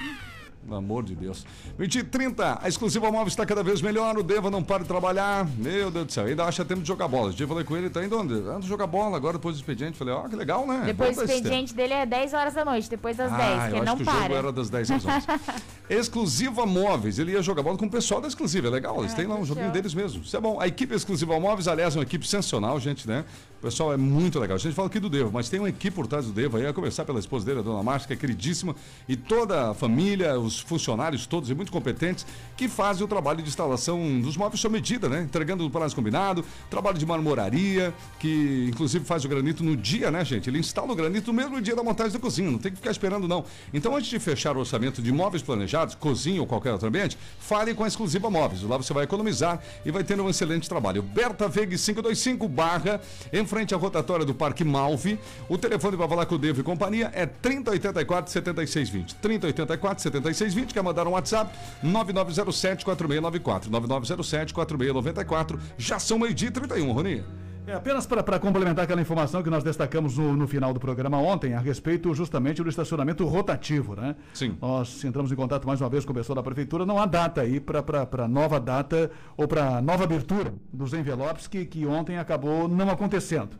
[SPEAKER 2] Pelo amor de Deus. 20 e 30, a exclusiva móvel está cada vez melhor. O Deva não para de trabalhar. Meu Deus do céu, ainda acha tempo de jogar bola. Eu falei com ele, tá indo onde? Anda jogar bola agora depois do expediente. Falei, ó, que legal, né?
[SPEAKER 4] Depois o
[SPEAKER 2] tempo.
[SPEAKER 4] expediente dele é 10 horas da noite, depois das 10,
[SPEAKER 2] Ah,
[SPEAKER 4] que
[SPEAKER 2] eu
[SPEAKER 4] ele
[SPEAKER 2] acho
[SPEAKER 4] não
[SPEAKER 2] que o
[SPEAKER 4] para.
[SPEAKER 2] jogo era das 10 às 11. [LAUGHS] Exclusiva Móveis, ele ia jogar bola com o pessoal da Exclusiva, é legal, eles
[SPEAKER 4] Ah,
[SPEAKER 2] têm lá um joguinho
[SPEAKER 4] show.
[SPEAKER 2] deles mesmo. Isso é bom. A equipe Exclusiva Móveis, aliás, é uma equipe sensacional, gente, né? O pessoal é muito legal. A gente fala aqui do Devo, mas tem uma equipe por trás do Devo aí, a começar pela esposa dele, a dona Márcia, que é queridíssima, e toda a família, os funcionários todos e muito competentes, que fazem o trabalho de instalação dos móveis sob medida, né? Entregando o prazo combinado, trabalho de marmoraria, que inclusive faz o granito no dia, né, gente? Ele instala o granito no mesmo dia da montagem da cozinha, não tem que ficar esperando, não. Então, antes de fechar o orçamento de móveis planejados, cozinha ou qualquer outro ambiente, fale com a Exclusiva Móveis. Lá você vai economizar e vai ter um excelente trabalho. Berta Veg 525 barra, em frente à rotatória do Parque Malve. O telefone para falar com o Devo e companhia é 3084 7620. 3084 7620, quer mandar um WhatsApp? 9907 4694. 9907 4694. Já são meio-dia e 31, Rony.
[SPEAKER 5] É apenas para complementar aquela informação que nós destacamos no, no final do programa ontem, a respeito justamente do estacionamento rotativo, né?
[SPEAKER 2] Sim.
[SPEAKER 5] Nós entramos em contato mais uma vez com o pessoal da prefeitura, não há data aí para nova data ou para nova abertura dos envelopes que, que ontem acabou não acontecendo.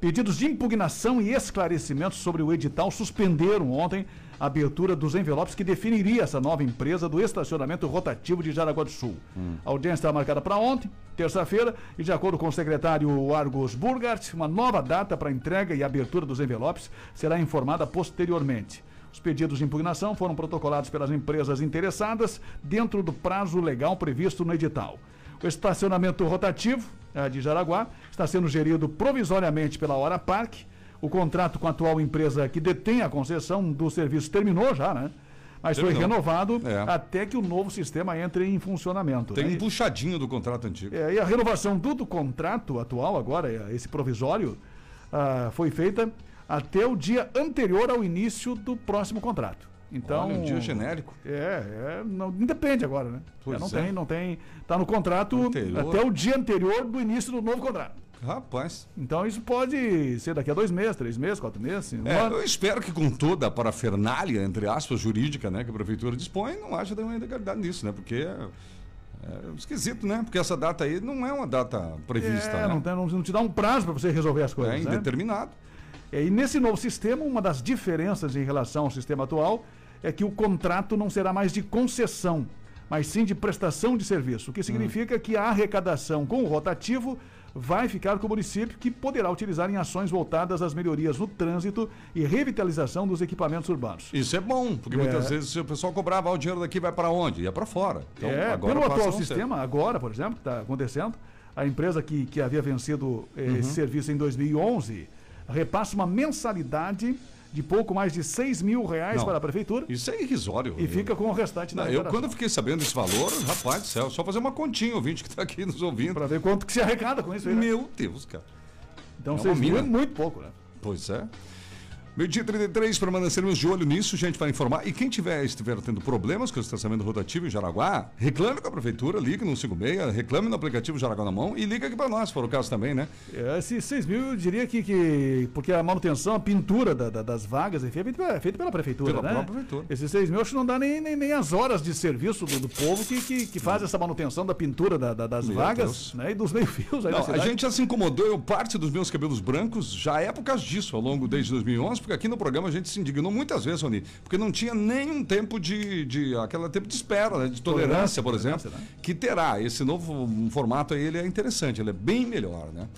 [SPEAKER 5] Pedidos de impugnação e esclarecimentos sobre o edital suspenderam ontem a abertura dos envelopes que definiria essa nova empresa do estacionamento rotativo de Jaraguá do Sul. A audiência está marcada para ontem, terça-feira, e de acordo com o secretário Argos Burgart, uma nova data para entrega e abertura dos envelopes será informada posteriormente. Os pedidos de impugnação foram protocolados pelas empresas interessadas dentro do prazo legal previsto no edital. O estacionamento rotativo eh, de Jaraguá está sendo gerido provisoriamente pela Hora Parque. O contrato com a atual empresa que detém a concessão do serviço terminou já, né? Mas foi
[SPEAKER 2] Terminou.
[SPEAKER 5] renovado
[SPEAKER 2] É.
[SPEAKER 5] até que o novo sistema entre em funcionamento.
[SPEAKER 2] Tem
[SPEAKER 5] né?
[SPEAKER 2] um puxadinho do contrato antigo.
[SPEAKER 5] É, e a renovação do, do contrato atual, agora, é, esse provisório, ah, foi feita até o dia anterior ao início do próximo contrato. Então,
[SPEAKER 2] Olha, um dia genérico.
[SPEAKER 5] É, é não, independe agora, né? É, não
[SPEAKER 2] é.
[SPEAKER 5] tem, não tem. Tá no contrato
[SPEAKER 2] Anterior.
[SPEAKER 5] até o dia anterior do início do novo contrato.
[SPEAKER 2] Rapaz.
[SPEAKER 5] Então isso pode ser daqui a dois meses, três meses, quatro meses. um
[SPEAKER 2] É,
[SPEAKER 5] ano.
[SPEAKER 2] eu espero que com toda a parafernália, entre aspas, jurídica, né, que a prefeitura dispõe, não haja nenhuma ilegalidade nisso, né? Porque é, é esquisito, né? Porque essa data aí não é uma data prevista,
[SPEAKER 5] É,
[SPEAKER 2] né?
[SPEAKER 5] não, tem- não- não te dá um prazo para você resolver as coisas.
[SPEAKER 2] É
[SPEAKER 5] né?
[SPEAKER 2] indeterminado.
[SPEAKER 5] É, e nesse novo sistema, uma das diferenças em relação ao sistema atual é que o contrato não será mais de concessão, mas sim de prestação de serviço, o que significa que a arrecadação com o rotativo vai ficar com o município, que poderá utilizar em ações voltadas às melhorias no trânsito e revitalização dos equipamentos urbanos.
[SPEAKER 2] Isso é bom, porque
[SPEAKER 5] É.
[SPEAKER 2] muitas vezes o pessoal cobrava, ah, o dinheiro daqui vai para onde? Ia para fora. Então,
[SPEAKER 5] é,
[SPEAKER 2] agora
[SPEAKER 5] pelo atual
[SPEAKER 2] ser.
[SPEAKER 5] sistema, agora, por exemplo, que está acontecendo, a empresa que, que havia vencido eh,
[SPEAKER 2] Uhum.
[SPEAKER 5] esse serviço em 2011 repassa uma mensalidade de pouco mais de 6 mil reais
[SPEAKER 2] Não,
[SPEAKER 5] para a prefeitura
[SPEAKER 2] Isso é irrisório.
[SPEAKER 5] e fica com o restante da
[SPEAKER 2] Não, eu, quando eu fiquei sabendo desse valor, rapaz do céu, só fazer uma continha, ouvinte que está aqui nos ouvindo.
[SPEAKER 5] Para ver quanto que se arrecada com isso aí. né?
[SPEAKER 2] Meu Deus, cara.
[SPEAKER 5] Então
[SPEAKER 2] é
[SPEAKER 5] 6
[SPEAKER 2] uma
[SPEAKER 5] mil é muito pouco, né?
[SPEAKER 2] Pois é. Meio-dia 33, permanecermos de olho nisso, a gente vai informar. E quem tiver, estiver tendo problemas com o estacionamento rotativo em Jaraguá, reclame com a prefeitura, ligue no 56, reclame no aplicativo Jaraguá na mão e liga aqui para nós, se for o caso também, né?
[SPEAKER 5] É, Esses 6 mil, eu diria que, que. Porque a manutenção, a pintura da- da- das vagas, enfim, é feita, é feita pela prefeitura,
[SPEAKER 2] Pela
[SPEAKER 5] né?
[SPEAKER 2] própria prefeitura.
[SPEAKER 5] Esses 6 mil, acho que não dá nem, nem, nem as horas de serviço do, do povo que, que, que faz essa manutenção da pintura da- da- das
[SPEAKER 2] Meu
[SPEAKER 5] vagas
[SPEAKER 2] Deus.
[SPEAKER 5] né, e dos meio-fios
[SPEAKER 2] a gente já se incomodou, eu parte dos meus cabelos brancos já é por causa disso, ao longo desde 2011, porque aqui no programa a gente se indignou muitas vezes, Rony, porque não tinha nenhum tempo de, de aquele tempo de espera, né, de tolerância,
[SPEAKER 5] Tolerância,
[SPEAKER 2] por exemplo,
[SPEAKER 5] tolerância, né?
[SPEAKER 2] que terá. Esse novo formato aí, ele é interessante, ele é bem melhor, né?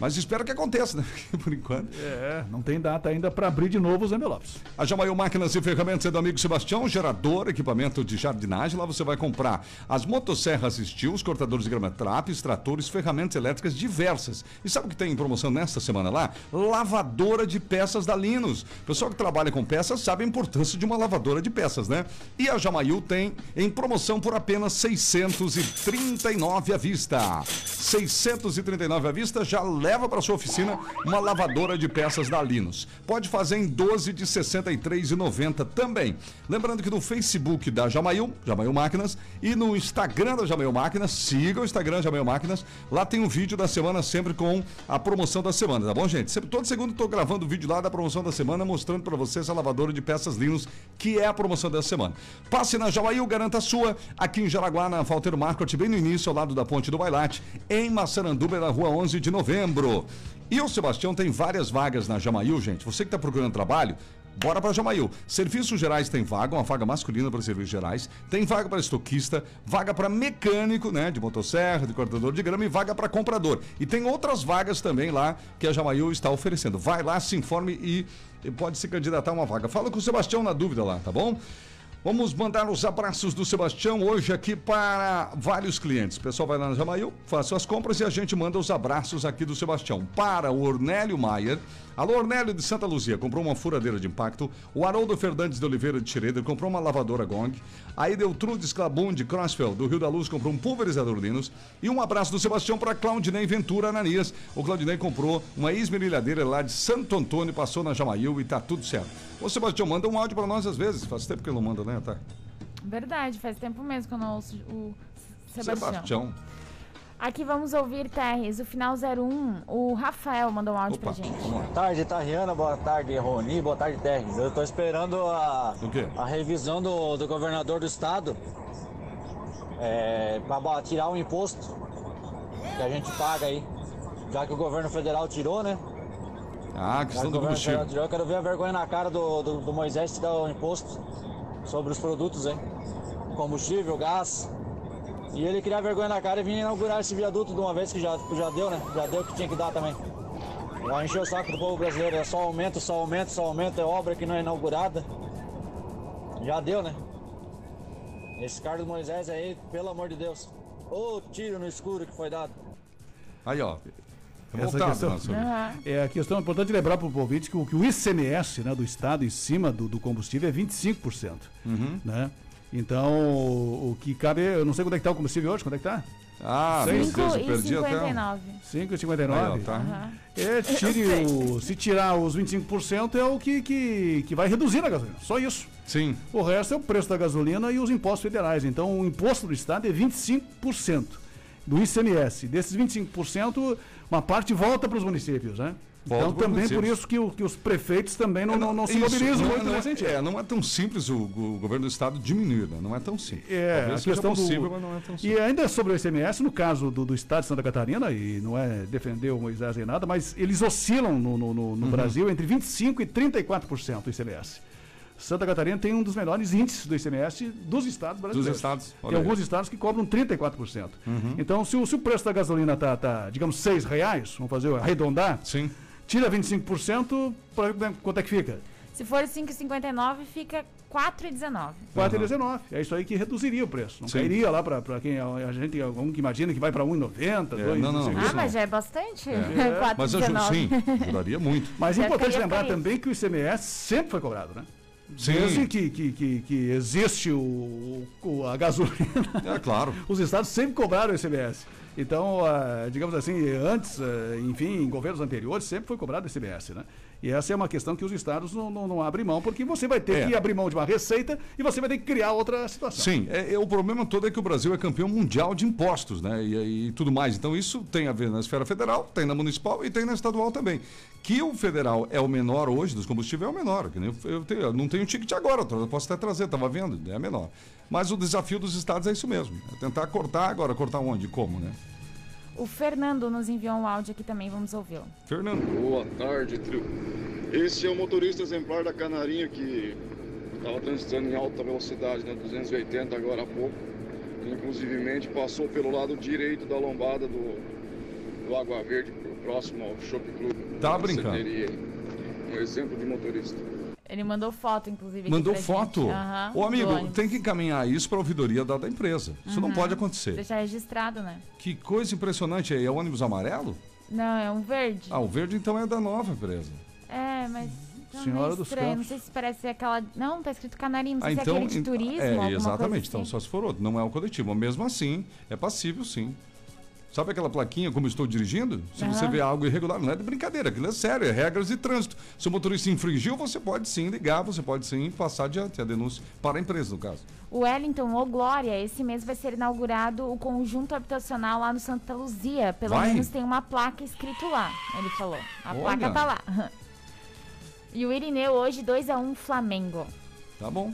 [SPEAKER 2] Mas espero que aconteça, né? [LAUGHS] Porque, por enquanto.
[SPEAKER 5] É, não tem data ainda para abrir de novo os envelopes.
[SPEAKER 2] A Jamaiu Máquinas e Ferramentas é do amigo Sebastião, gerador, equipamento de jardinagem. Lá você vai comprar as motosserras Steel, os cortadores de grama traps, tratores, ferramentas elétricas diversas. E sabe o que tem em promoção nesta semana lá? Lavadora de peças da Linus. O pessoal que trabalha com peças sabe a importância de uma lavadora de peças, né? E a Jamaiu tem em promoção por apenas 639 à vista. 639 à vista já leva para sua oficina uma lavadora de peças da Linus. Pode fazer em 12 de R$ 63,90 também. Lembrando que no Facebook da Jamail, Jamail Máquinas, e no Instagram da Jamail Máquinas, siga o Instagram Jamail Máquinas. Lá tem um vídeo da semana sempre com a promoção da semana, tá bom, gente? Sempre, todo segundo tô gravando o vídeo lá da promoção da semana, mostrando para vocês a lavadora de peças Linus, que é a promoção dessa semana. Passe na Jamail, garanta a sua, aqui em Jaraguá, na Falteiro Market, bem no início, ao lado da Ponte do Bailate, em Massaranduba, na rua 11 de novembro. E o Sebastião tem várias vagas na Jamail, gente. Você que está procurando trabalho, Bora para Jamail. Serviços gerais tem vaga, uma vaga masculina para serviços gerais. Tem vaga para estoquista, vaga para mecânico, né, de motosserra, de cortador de grama e vaga para comprador. E tem outras vagas também lá que a Jamail está oferecendo. Vai lá, se informe e pode se candidatar a uma vaga. Fala com o Sebastião na dúvida lá, tá bom? Vamos mandar os abraços do Sebastião hoje aqui para vários clientes. O pessoal vai lá na Jamail, faz suas compras e a gente manda os abraços aqui do Sebastião. Para o Ornélio Maier. Alô, Ornélio de Santa Luzia, comprou uma furadeira de impacto. O Haroldo Fernandes de Oliveira de Xereda comprou uma lavadora Gong. A Edeltrudes Clabun de Crossfield, do Rio da Luz, comprou um pulverizador Linus. E um abraço do Sebastião para Claudinei Ventura Ananias. O Claudinei comprou uma esmerilhadeira lá de Santo Antônio, passou na Jamail e tá tudo certo. Ô, Sebastião, manda um áudio para nós às vezes. Faz tempo que ele não manda, né, tá?
[SPEAKER 4] Verdade, faz tempo mesmo que eu não ouço o Sebastião.
[SPEAKER 2] Sebastião.
[SPEAKER 4] Aqui vamos ouvir, Terres, o final 01. O Rafael mandou um áudio pra gente.
[SPEAKER 14] Boa tarde, Tariana. Boa tarde, Roni. Boa tarde, Terres. Eu tô esperando a,
[SPEAKER 2] O quê?
[SPEAKER 14] a revisão do, do governador do estado é, para tirar o imposto que a gente paga aí. Já que o governo federal tirou, né?
[SPEAKER 2] Ah, questão
[SPEAKER 14] que o
[SPEAKER 2] do
[SPEAKER 14] governo federal
[SPEAKER 2] combustível.
[SPEAKER 14] tirou, eu quero ver a vergonha na cara do, do, do Moisés tirar o imposto sobre os produtos, hein? Combustível, gás. E ele criar vergonha na cara e vir inaugurar esse viaduto de uma vez que já, já deu, né? Já deu o que tinha que dar também. Vai encher o saco do povo brasileiro, é só aumento, só aumento, só aumento, é obra que não é inaugurada. Já deu, né? Esse Carlos Moisés aí, pelo amor de Deus. Ô tiro no escuro que foi dado.
[SPEAKER 2] Aí, ó.
[SPEAKER 5] Essa
[SPEAKER 2] Voltado,
[SPEAKER 5] questão, é a questão importante lembrar para o ouvinte que o, que o ICMS né, do Estado em cima do, do combustível é 25%.
[SPEAKER 2] Uhum.
[SPEAKER 5] Né? Então, o, que cabe, eu não sei quanto é que está o combustível hoje, quanto é que está?
[SPEAKER 2] Ah, meu Deus, eu perdi até.
[SPEAKER 4] 5,59.
[SPEAKER 5] 5,59?
[SPEAKER 2] Aí, ó, tá.
[SPEAKER 4] Aham.
[SPEAKER 5] É, tire o, se tirar os 25% é o que, que, que vai reduzir na gasolina. Só isso.
[SPEAKER 2] Sim.
[SPEAKER 5] O resto é o preço da gasolina e os impostos federais. Então, o imposto do Estado é 25% do ICMS. Desses 25%, uma parte volta para os municípios, né? Então, também por isso que, o- que os prefeitos também não, não, não se
[SPEAKER 2] Isso,
[SPEAKER 5] mobilizam
[SPEAKER 2] não,
[SPEAKER 5] muito
[SPEAKER 2] não,
[SPEAKER 5] nesse sentido.
[SPEAKER 2] é, não é tão simples o, o governo do estado diminuir, né? Não é tão simples.
[SPEAKER 5] É,
[SPEAKER 2] Talvez
[SPEAKER 5] a questão
[SPEAKER 2] possível,
[SPEAKER 5] do...
[SPEAKER 2] mas não é tão
[SPEAKER 5] E
[SPEAKER 2] simples.
[SPEAKER 5] ainda sobre o ICMS, no caso do, do estado de Santa Catarina, e não é defender o Moisés nem nada, mas eles oscilam no, no, no- no
[SPEAKER 2] Uhum.
[SPEAKER 5] Brasil entre 25% e 34% do ICMS. Santa Catarina tem um dos menores índices do ICMS dos estados brasileiros.
[SPEAKER 2] estados,
[SPEAKER 5] Tem
[SPEAKER 2] aí.
[SPEAKER 5] alguns estados que cobram 34%.
[SPEAKER 2] Uhum.
[SPEAKER 5] Então, se o, se o preço da gasolina está, tá, digamos, 6 reais, vamos fazer, arredondar,
[SPEAKER 2] Sim.
[SPEAKER 5] Tira 25%, pra ver quanto é que fica?
[SPEAKER 4] Se for 5,59, fica 4,19.
[SPEAKER 5] 4,19. É isso aí que reduziria o preço. Não
[SPEAKER 2] Sim.
[SPEAKER 5] cairia lá para quem a, a gente, algum que imagina que vai para 1,90,
[SPEAKER 2] É,
[SPEAKER 5] 2,
[SPEAKER 2] não, não,
[SPEAKER 5] sei o
[SPEAKER 2] isso
[SPEAKER 5] quê.
[SPEAKER 4] Ah, mas já é bastante.
[SPEAKER 5] É. [LAUGHS]
[SPEAKER 4] 4,19.
[SPEAKER 2] Mas ajuda, sim, [LAUGHS] ajudaria muito.
[SPEAKER 5] Mas é importante lembrar
[SPEAKER 4] feliz.
[SPEAKER 5] também que o ICMS sempre foi cobrado, né?
[SPEAKER 2] Sim.
[SPEAKER 5] Desde que, que, que, que existe o, o- a gasolina,
[SPEAKER 2] É claro. [LAUGHS]
[SPEAKER 5] os estados sempre cobraram o ICMS. Então, ah, digamos assim, antes, ah, enfim, em governos anteriores, sempre foi cobrado ICMS, né? E essa é uma questão que os estados não, não, não abrem mão, porque você vai ter
[SPEAKER 2] É.
[SPEAKER 5] que abrir mão de uma receita e você vai ter que criar outra situação.
[SPEAKER 2] Sim, é, é, o problema todo é que o Brasil é campeão mundial de impostos, né? E, e tudo mais. Então isso tem a ver na esfera federal, tem na municipal e tem na estadual também. Que o federal é o menor hoje dos combustíveis é o menor. Que nem eu, eu tenho- eu não tenho ticket agora, eu posso até trazer, estava vendo, é menor. Mas o desafio dos estados é isso mesmo. É tentar cortar agora, cortar onde? Como, né?
[SPEAKER 4] O Fernando nos enviou um áudio aqui também, vamos ouvi-lo.
[SPEAKER 2] Fernando.
[SPEAKER 15] Boa tarde, trio. Esse é o motorista exemplar da Canarinha que estava transitando em alta velocidade, né? 280 agora há pouco. Inclusivemente passou pelo lado direito da lombada do, do Água Verde, próximo ao Shop Club.
[SPEAKER 2] Tá brincando.
[SPEAKER 15] Um exemplo de motorista.
[SPEAKER 4] Ele mandou foto, inclusive.
[SPEAKER 2] Mandou foto?
[SPEAKER 4] Aham,
[SPEAKER 2] Ô amigo, tem que encaminhar isso para a ouvidoria da, da empresa. Isso não
[SPEAKER 4] Uhum.
[SPEAKER 2] pode acontecer.
[SPEAKER 4] Deixar registrado, né?
[SPEAKER 2] Que coisa impressionante aí. É ônibus amarelo?
[SPEAKER 4] Não, é um verde.
[SPEAKER 2] Ah, o verde então é da nova empresa.
[SPEAKER 4] É, mas. tá
[SPEAKER 2] Senhora
[SPEAKER 4] meio
[SPEAKER 2] dos
[SPEAKER 4] estranho. Não
[SPEAKER 2] Campos.
[SPEAKER 4] sei se parece aquela. Não, tá escrito canarinho. Não
[SPEAKER 2] Ah,
[SPEAKER 4] sei se é aquele de turismo.
[SPEAKER 2] É, exatamente. Então,
[SPEAKER 4] assim.
[SPEAKER 2] só se for outro. Não é o coletivo. Mas mesmo assim, é passível sim. Sabe aquela plaquinha como estou dirigindo? Se você
[SPEAKER 4] Aham.
[SPEAKER 2] vê algo irregular, não é de brincadeira, aquilo é sério, é regras de trânsito. Se o motorista infringiu, você pode sim ligar, você pode sim passar adiante a denúncia para a empresa, no caso.
[SPEAKER 4] O Wellington, ô Glória, esse mês vai ser inaugurado o conjunto habitacional lá no Santa Luzia. Pelo
[SPEAKER 2] Vai?
[SPEAKER 4] menos tem uma placa escrito lá, ele falou. A
[SPEAKER 2] Olha.
[SPEAKER 4] placa tá lá. [LAUGHS] E o Irineu hoje 2x1 Flamengo.
[SPEAKER 2] Tá bom?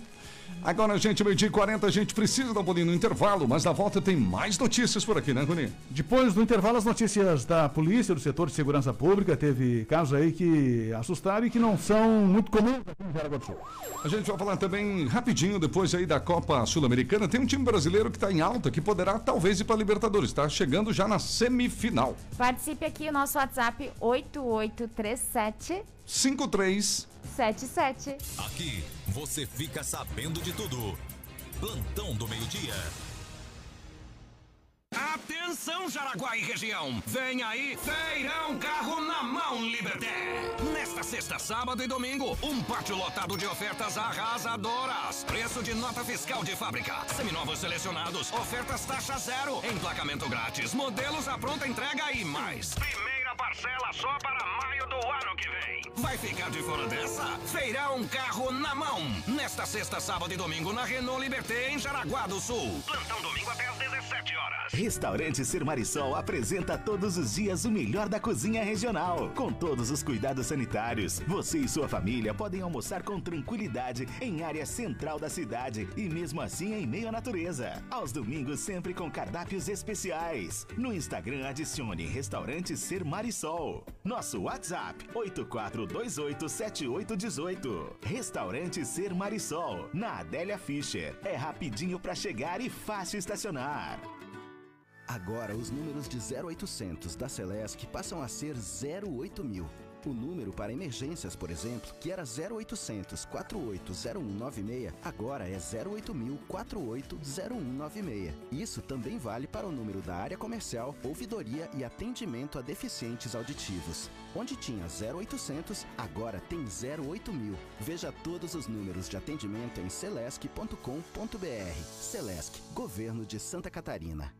[SPEAKER 2] Agora, gente, meio-dia e 40, a gente precisa dar um bolinho no intervalo, mas na volta tem mais notícias por aqui, né, Rony?
[SPEAKER 5] Depois do intervalo, as notícias da polícia, do setor de segurança pública. Teve casos aí que assustaram e que não são muito comuns aqui em Jaraguá do Sul.
[SPEAKER 2] A gente vai falar também rapidinho, depois aí da Copa Sul-Americana. Tem um time brasileiro que está em alta, que poderá talvez ir para Libertadores. Está chegando já na semifinal.
[SPEAKER 4] Participe aqui, o nosso WhatsApp 8837
[SPEAKER 2] 5-3.
[SPEAKER 4] 77.
[SPEAKER 16] Aqui você fica sabendo de tudo. Plantão do meio-dia.
[SPEAKER 17] Atenção, Jaraguá e região! Vem aí, Feirão Carro na Mão Liberté! Nesta sexta, sábado e domingo, um pátio lotado de ofertas arrasadoras. Preço de nota fiscal de fábrica. Seminovos selecionados, ofertas taxa zero, emplacamento grátis, modelos à pronta entrega e mais. Primeira parcela só para maio do ano que vem. Vai ficar de fora dessa? Feirão Carro na Mão. Nesta sexta, sábado e domingo na Renault Liberté, em Jaraguá do Sul. Plantão domingo até às 17 horas.
[SPEAKER 18] Restaurante Ser Marisol apresenta todos os dias o melhor da cozinha regional, com todos os cuidados sanitários. Você e sua família podem almoçar com tranquilidade em área central da cidade e mesmo assim em meio à natureza. Aos domingos sempre com cardápios especiais. No Instagram adicione Restaurante Ser Marisol. Nosso WhatsApp 84287818. Restaurante Ser Marisol, na Adélia Fischer. É rapidinho para chegar e fácil estacionar.
[SPEAKER 19] Agora, os números de 0800 da Celesc passam a ser 08 mil. O número para emergências, por exemplo, que era 0800 480196, agora é 08000 480196. Isso também vale para o número da área comercial, ouvidoria e atendimento a deficientes auditivos. Onde tinha 0800, agora tem 08000. Veja todos os números de atendimento em celesc.com.br. Celesc, Governo de Santa Catarina.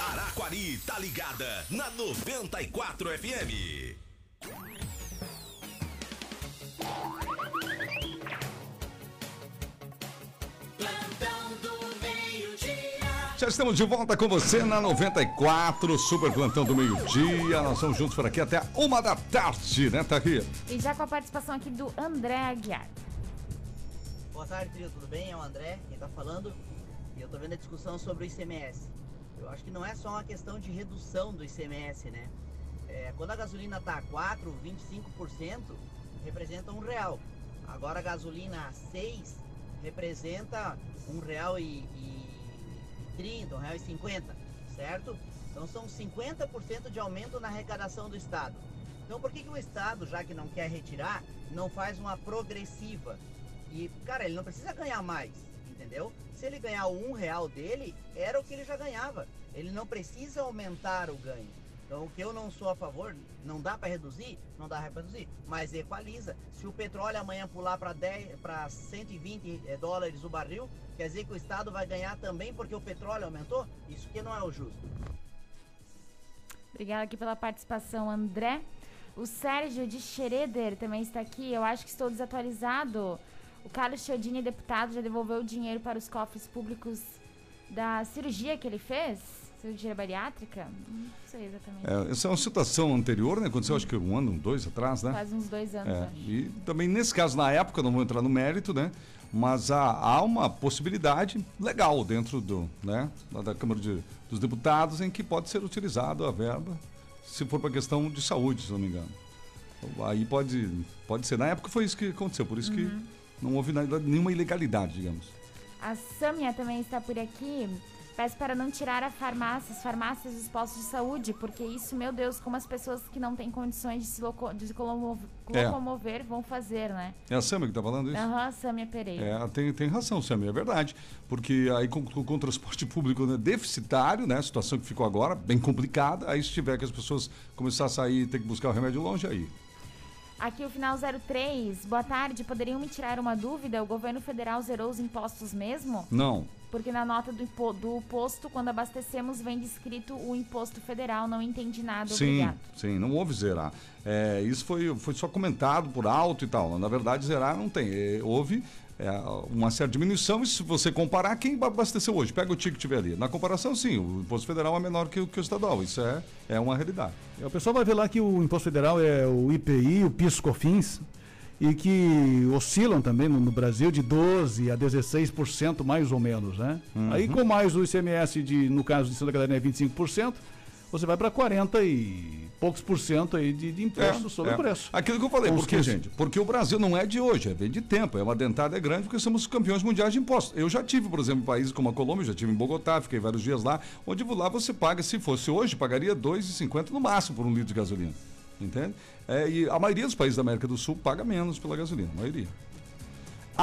[SPEAKER 16] Araquari tá ligada na 94 FM.
[SPEAKER 17] Plantão do meio-dia.
[SPEAKER 2] Já estamos de volta com você na 94, Super Plantão do Meio-Dia. Nós estamos juntos por aqui até uma da tarde, né, Tahir?
[SPEAKER 4] E já com a participação aqui do André Aguiar.
[SPEAKER 20] Boa tarde, trio, tudo bem? É o André, quem tá falando. E eu tô vendo a discussão sobre o ICMS. Eu acho que não é só uma questão de redução do ICMS, né? É, quando a gasolina tá a 4, 25%, representa um real. Agora a gasolina a 6 representa um real e, e 30, um real e 50, certo? Então são 50% de aumento na arrecadação do Estado. Então por que, que o Estado, já que não quer retirar, não faz uma progressiva? E, cara, ele não precisa ganhar mais, entendeu? Se ele ganhar um real dele, era o que ele já ganhava. Ele não precisa aumentar o ganho. Então, o que eu não sou a favor, não dá para reduzir, não dá para reduzir, mas equaliza. Se o petróleo amanhã pular para 10, para 120 eh, dólares o barril, quer dizer que o Estado vai ganhar também porque o petróleo aumentou? Isso que não é o justo.
[SPEAKER 4] Obrigada aqui pela participação, André. O Sérgio de Schroeder também está aqui. Eu acho que estou desatualizado. O Carlos Chiodini, deputado, já devolveu o dinheiro para os cofres públicos da cirurgia que ele fez? Cirurgia bariátrica? Não sei exatamente.
[SPEAKER 2] É, essa é uma situação anterior, né? Aconteceu acho que um ano, dois atrás, né?
[SPEAKER 4] Faz uns dois anos,
[SPEAKER 2] É,
[SPEAKER 4] acho.
[SPEAKER 2] e também nesse caso, na época, não vou entrar no mérito, né? Mas há, há uma possibilidade legal dentro do, né, da, Câmara de- dos Deputados em que pode ser utilizado a verba, se for para questão de saúde, se não me engano. Aí pode, pode ser. Na época foi isso que aconteceu, por isso
[SPEAKER 4] Uhum.
[SPEAKER 2] que não houve nenhuma ilegalidade, digamos.
[SPEAKER 4] A Sâmia também está por aqui. Peço para não tirar a farmácia, as farmácias dos postos de saúde, porque isso, meu Deus, como as pessoas que não têm condições de se, loco de
[SPEAKER 2] É.
[SPEAKER 4] locomover vão fazer, né?
[SPEAKER 2] É a Sâmia que está falando isso?
[SPEAKER 4] Aham, Sâmia Pereira.
[SPEAKER 2] É, tem, tem razão, Samir, é verdade. Porque aí com, com, com o transporte público né, deficitário, né? A situação que ficou agora, bem complicada, aí se tiver que as pessoas começar a sair e ter que buscar o remédio longe, aí.
[SPEAKER 4] Aqui o final 03. Boa tarde. Poderiam me tirar uma dúvida? O governo federal zerou os impostos mesmo?
[SPEAKER 2] Não.
[SPEAKER 4] Porque na nota do, do posto, quando abastecemos, vem descrito o imposto federal. Não entendi nada.
[SPEAKER 2] Sim,
[SPEAKER 4] Obrigado.
[SPEAKER 2] sim, não houve zerar. É, isso foi, foi só comentado por alto e tal. Na verdade, zerar não tem. É, houve é, uma certa diminuição e se você comparar, quem abasteceu hoje? Pega o ticket que tiver ali. Na comparação, sim, o imposto federal é menor que, o- que o estadual. Isso é, é uma realidade.
[SPEAKER 5] É, O pessoal vai ver lá que o imposto federal é o IPI, o PIS, COFINS, e que oscilam também no, Brasil de 12 a 16% mais ou menos, né? Aí com mais o ICMS de, no caso de Santa Catarina é 25%, você vai para 40 e poucos por cento aí de, de imposto sobre
[SPEAKER 2] é.
[SPEAKER 5] o preço.
[SPEAKER 2] Aquilo que eu falei,
[SPEAKER 5] Com
[SPEAKER 2] por
[SPEAKER 5] os
[SPEAKER 2] quê,
[SPEAKER 5] 15.
[SPEAKER 2] gente? Porque o Brasil não é de hoje, é vem de tempo. É uma dentada é grande porque somos campeões mundiais de impostos. Eu já tive, por exemplo, países como a Colômbia, já tive em Bogotá, fiquei vários dias lá, onde lá você paga, se fosse hoje, pagaria R$ 2,50 no máximo por um litro de gasolina. Entende? É, e a maioria dos países da América do Sul paga menos pela gasolina, a maioria.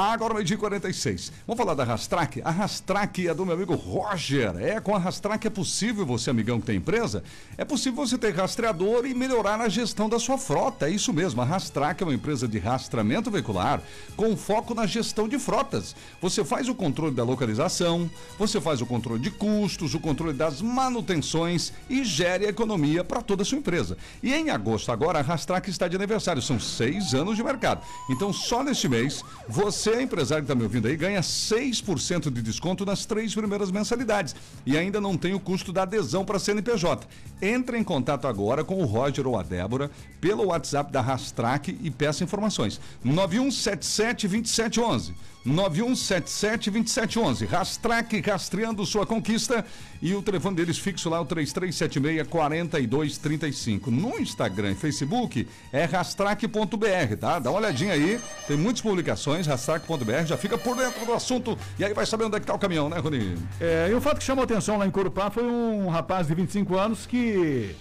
[SPEAKER 2] Agora, meio dia e 46. Vamos falar da Rastrac? A Rastrac é do meu amigo Roger. É, com a Rastrac é possível você, amigão que tem empresa, é possível você ter rastreador e melhorar a gestão da sua frota. É isso mesmo. A Rastrac é uma empresa de rastreamento veicular com foco na gestão de frotas. Você faz o controle da localização, você faz o controle de custos, o controle das manutenções e gere economia para toda a sua empresa. E em agosto agora a Rastrac está de aniversário. São seis anos de mercado. Então só neste mês você, empresário que está me ouvindo aí, ganha 6% de desconto nas três primeiras mensalidades. E ainda não tem o custo da adesão para a CNPJ. Entre em contato agora com o Roger ou a Débora pelo WhatsApp da Rastrac e peça informações. 9177 2711. 9177 2711. Rastrac rastreando sua conquista e o telefone deles fixo lá o 3376 4235. No Instagram e Facebook é rastrac.br, tá? Dá uma olhadinha aí, tem muitas publicações, rastrac.br, já fica por dentro do assunto e aí vai saber onde é que tá o caminhão, né, Rony?
[SPEAKER 5] É, e o fato que chamou atenção lá em Corupá foi um rapaz de 25 anos que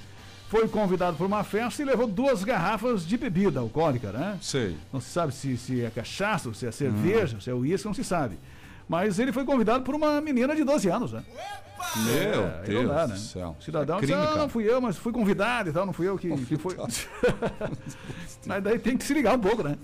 [SPEAKER 5] foi convidado para uma festa e levou duas garrafas de bebida alcoólica, né?
[SPEAKER 2] Sei.
[SPEAKER 5] Não se sabe se, se é cachaça, se é cerveja, se é uísque, não se sabe. Mas ele foi convidado por uma menina de 12 anos, né?
[SPEAKER 2] Meu
[SPEAKER 5] É,
[SPEAKER 2] Deus
[SPEAKER 5] dá,
[SPEAKER 2] do
[SPEAKER 5] né?
[SPEAKER 2] céu.
[SPEAKER 5] Cidadão
[SPEAKER 2] É
[SPEAKER 5] disse,
[SPEAKER 2] crime,
[SPEAKER 5] ah,
[SPEAKER 2] cara.
[SPEAKER 5] não fui eu, mas fui convidado e tal, não fui eu que, que foi. [LAUGHS] mas daí tem que se ligar um pouco, né?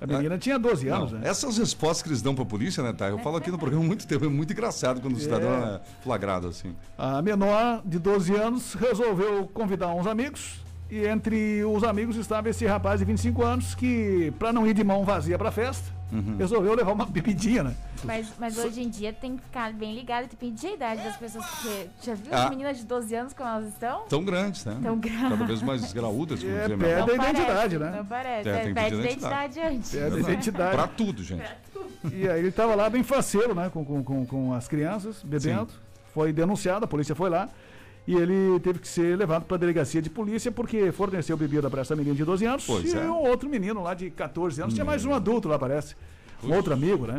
[SPEAKER 5] A menina tinha 12 anos,
[SPEAKER 2] Não,
[SPEAKER 5] né?
[SPEAKER 2] Essas respostas que eles dão pra polícia, né, tá? Eu falo aqui no programa há muito tempo, é muito engraçado quando o cidadão é flagrado assim.
[SPEAKER 5] A menor de 12 anos resolveu convidar uns amigos e entre os amigos estava esse rapaz de 25 anos que, para não ir de mão vazia para festa,
[SPEAKER 2] Uhum.
[SPEAKER 5] resolveu levar uma bebidinha, né?
[SPEAKER 4] Mas, mas hoje em dia tem que ficar bem ligado e tem que pedir a idade das pessoas, porque já viu
[SPEAKER 2] Ah.
[SPEAKER 4] as meninas de 12 anos como elas estão?
[SPEAKER 2] Tão grandes, né?
[SPEAKER 4] Tão grandes.
[SPEAKER 2] Cada vez mais graúdas, como
[SPEAKER 5] É, pede
[SPEAKER 2] minha
[SPEAKER 5] a identidade, né?
[SPEAKER 4] Não parece,
[SPEAKER 2] É,
[SPEAKER 4] é, pede
[SPEAKER 2] pedir
[SPEAKER 4] identidade antes.
[SPEAKER 5] Pede a identidade.
[SPEAKER 2] Pra tudo, gente.
[SPEAKER 5] E aí ele estava lá bem faceiro, né? Com, com, com, com as crianças, bebendo. Foi denunciado, a polícia foi lá. E ele teve que ser levado para a delegacia de polícia porque forneceu bebida para essa menina de 12 anos
[SPEAKER 2] Pois
[SPEAKER 5] e
[SPEAKER 2] é.
[SPEAKER 5] um outro menino lá de 14 anos. Tinha mais um adulto lá, parece. Um outro amigo, né?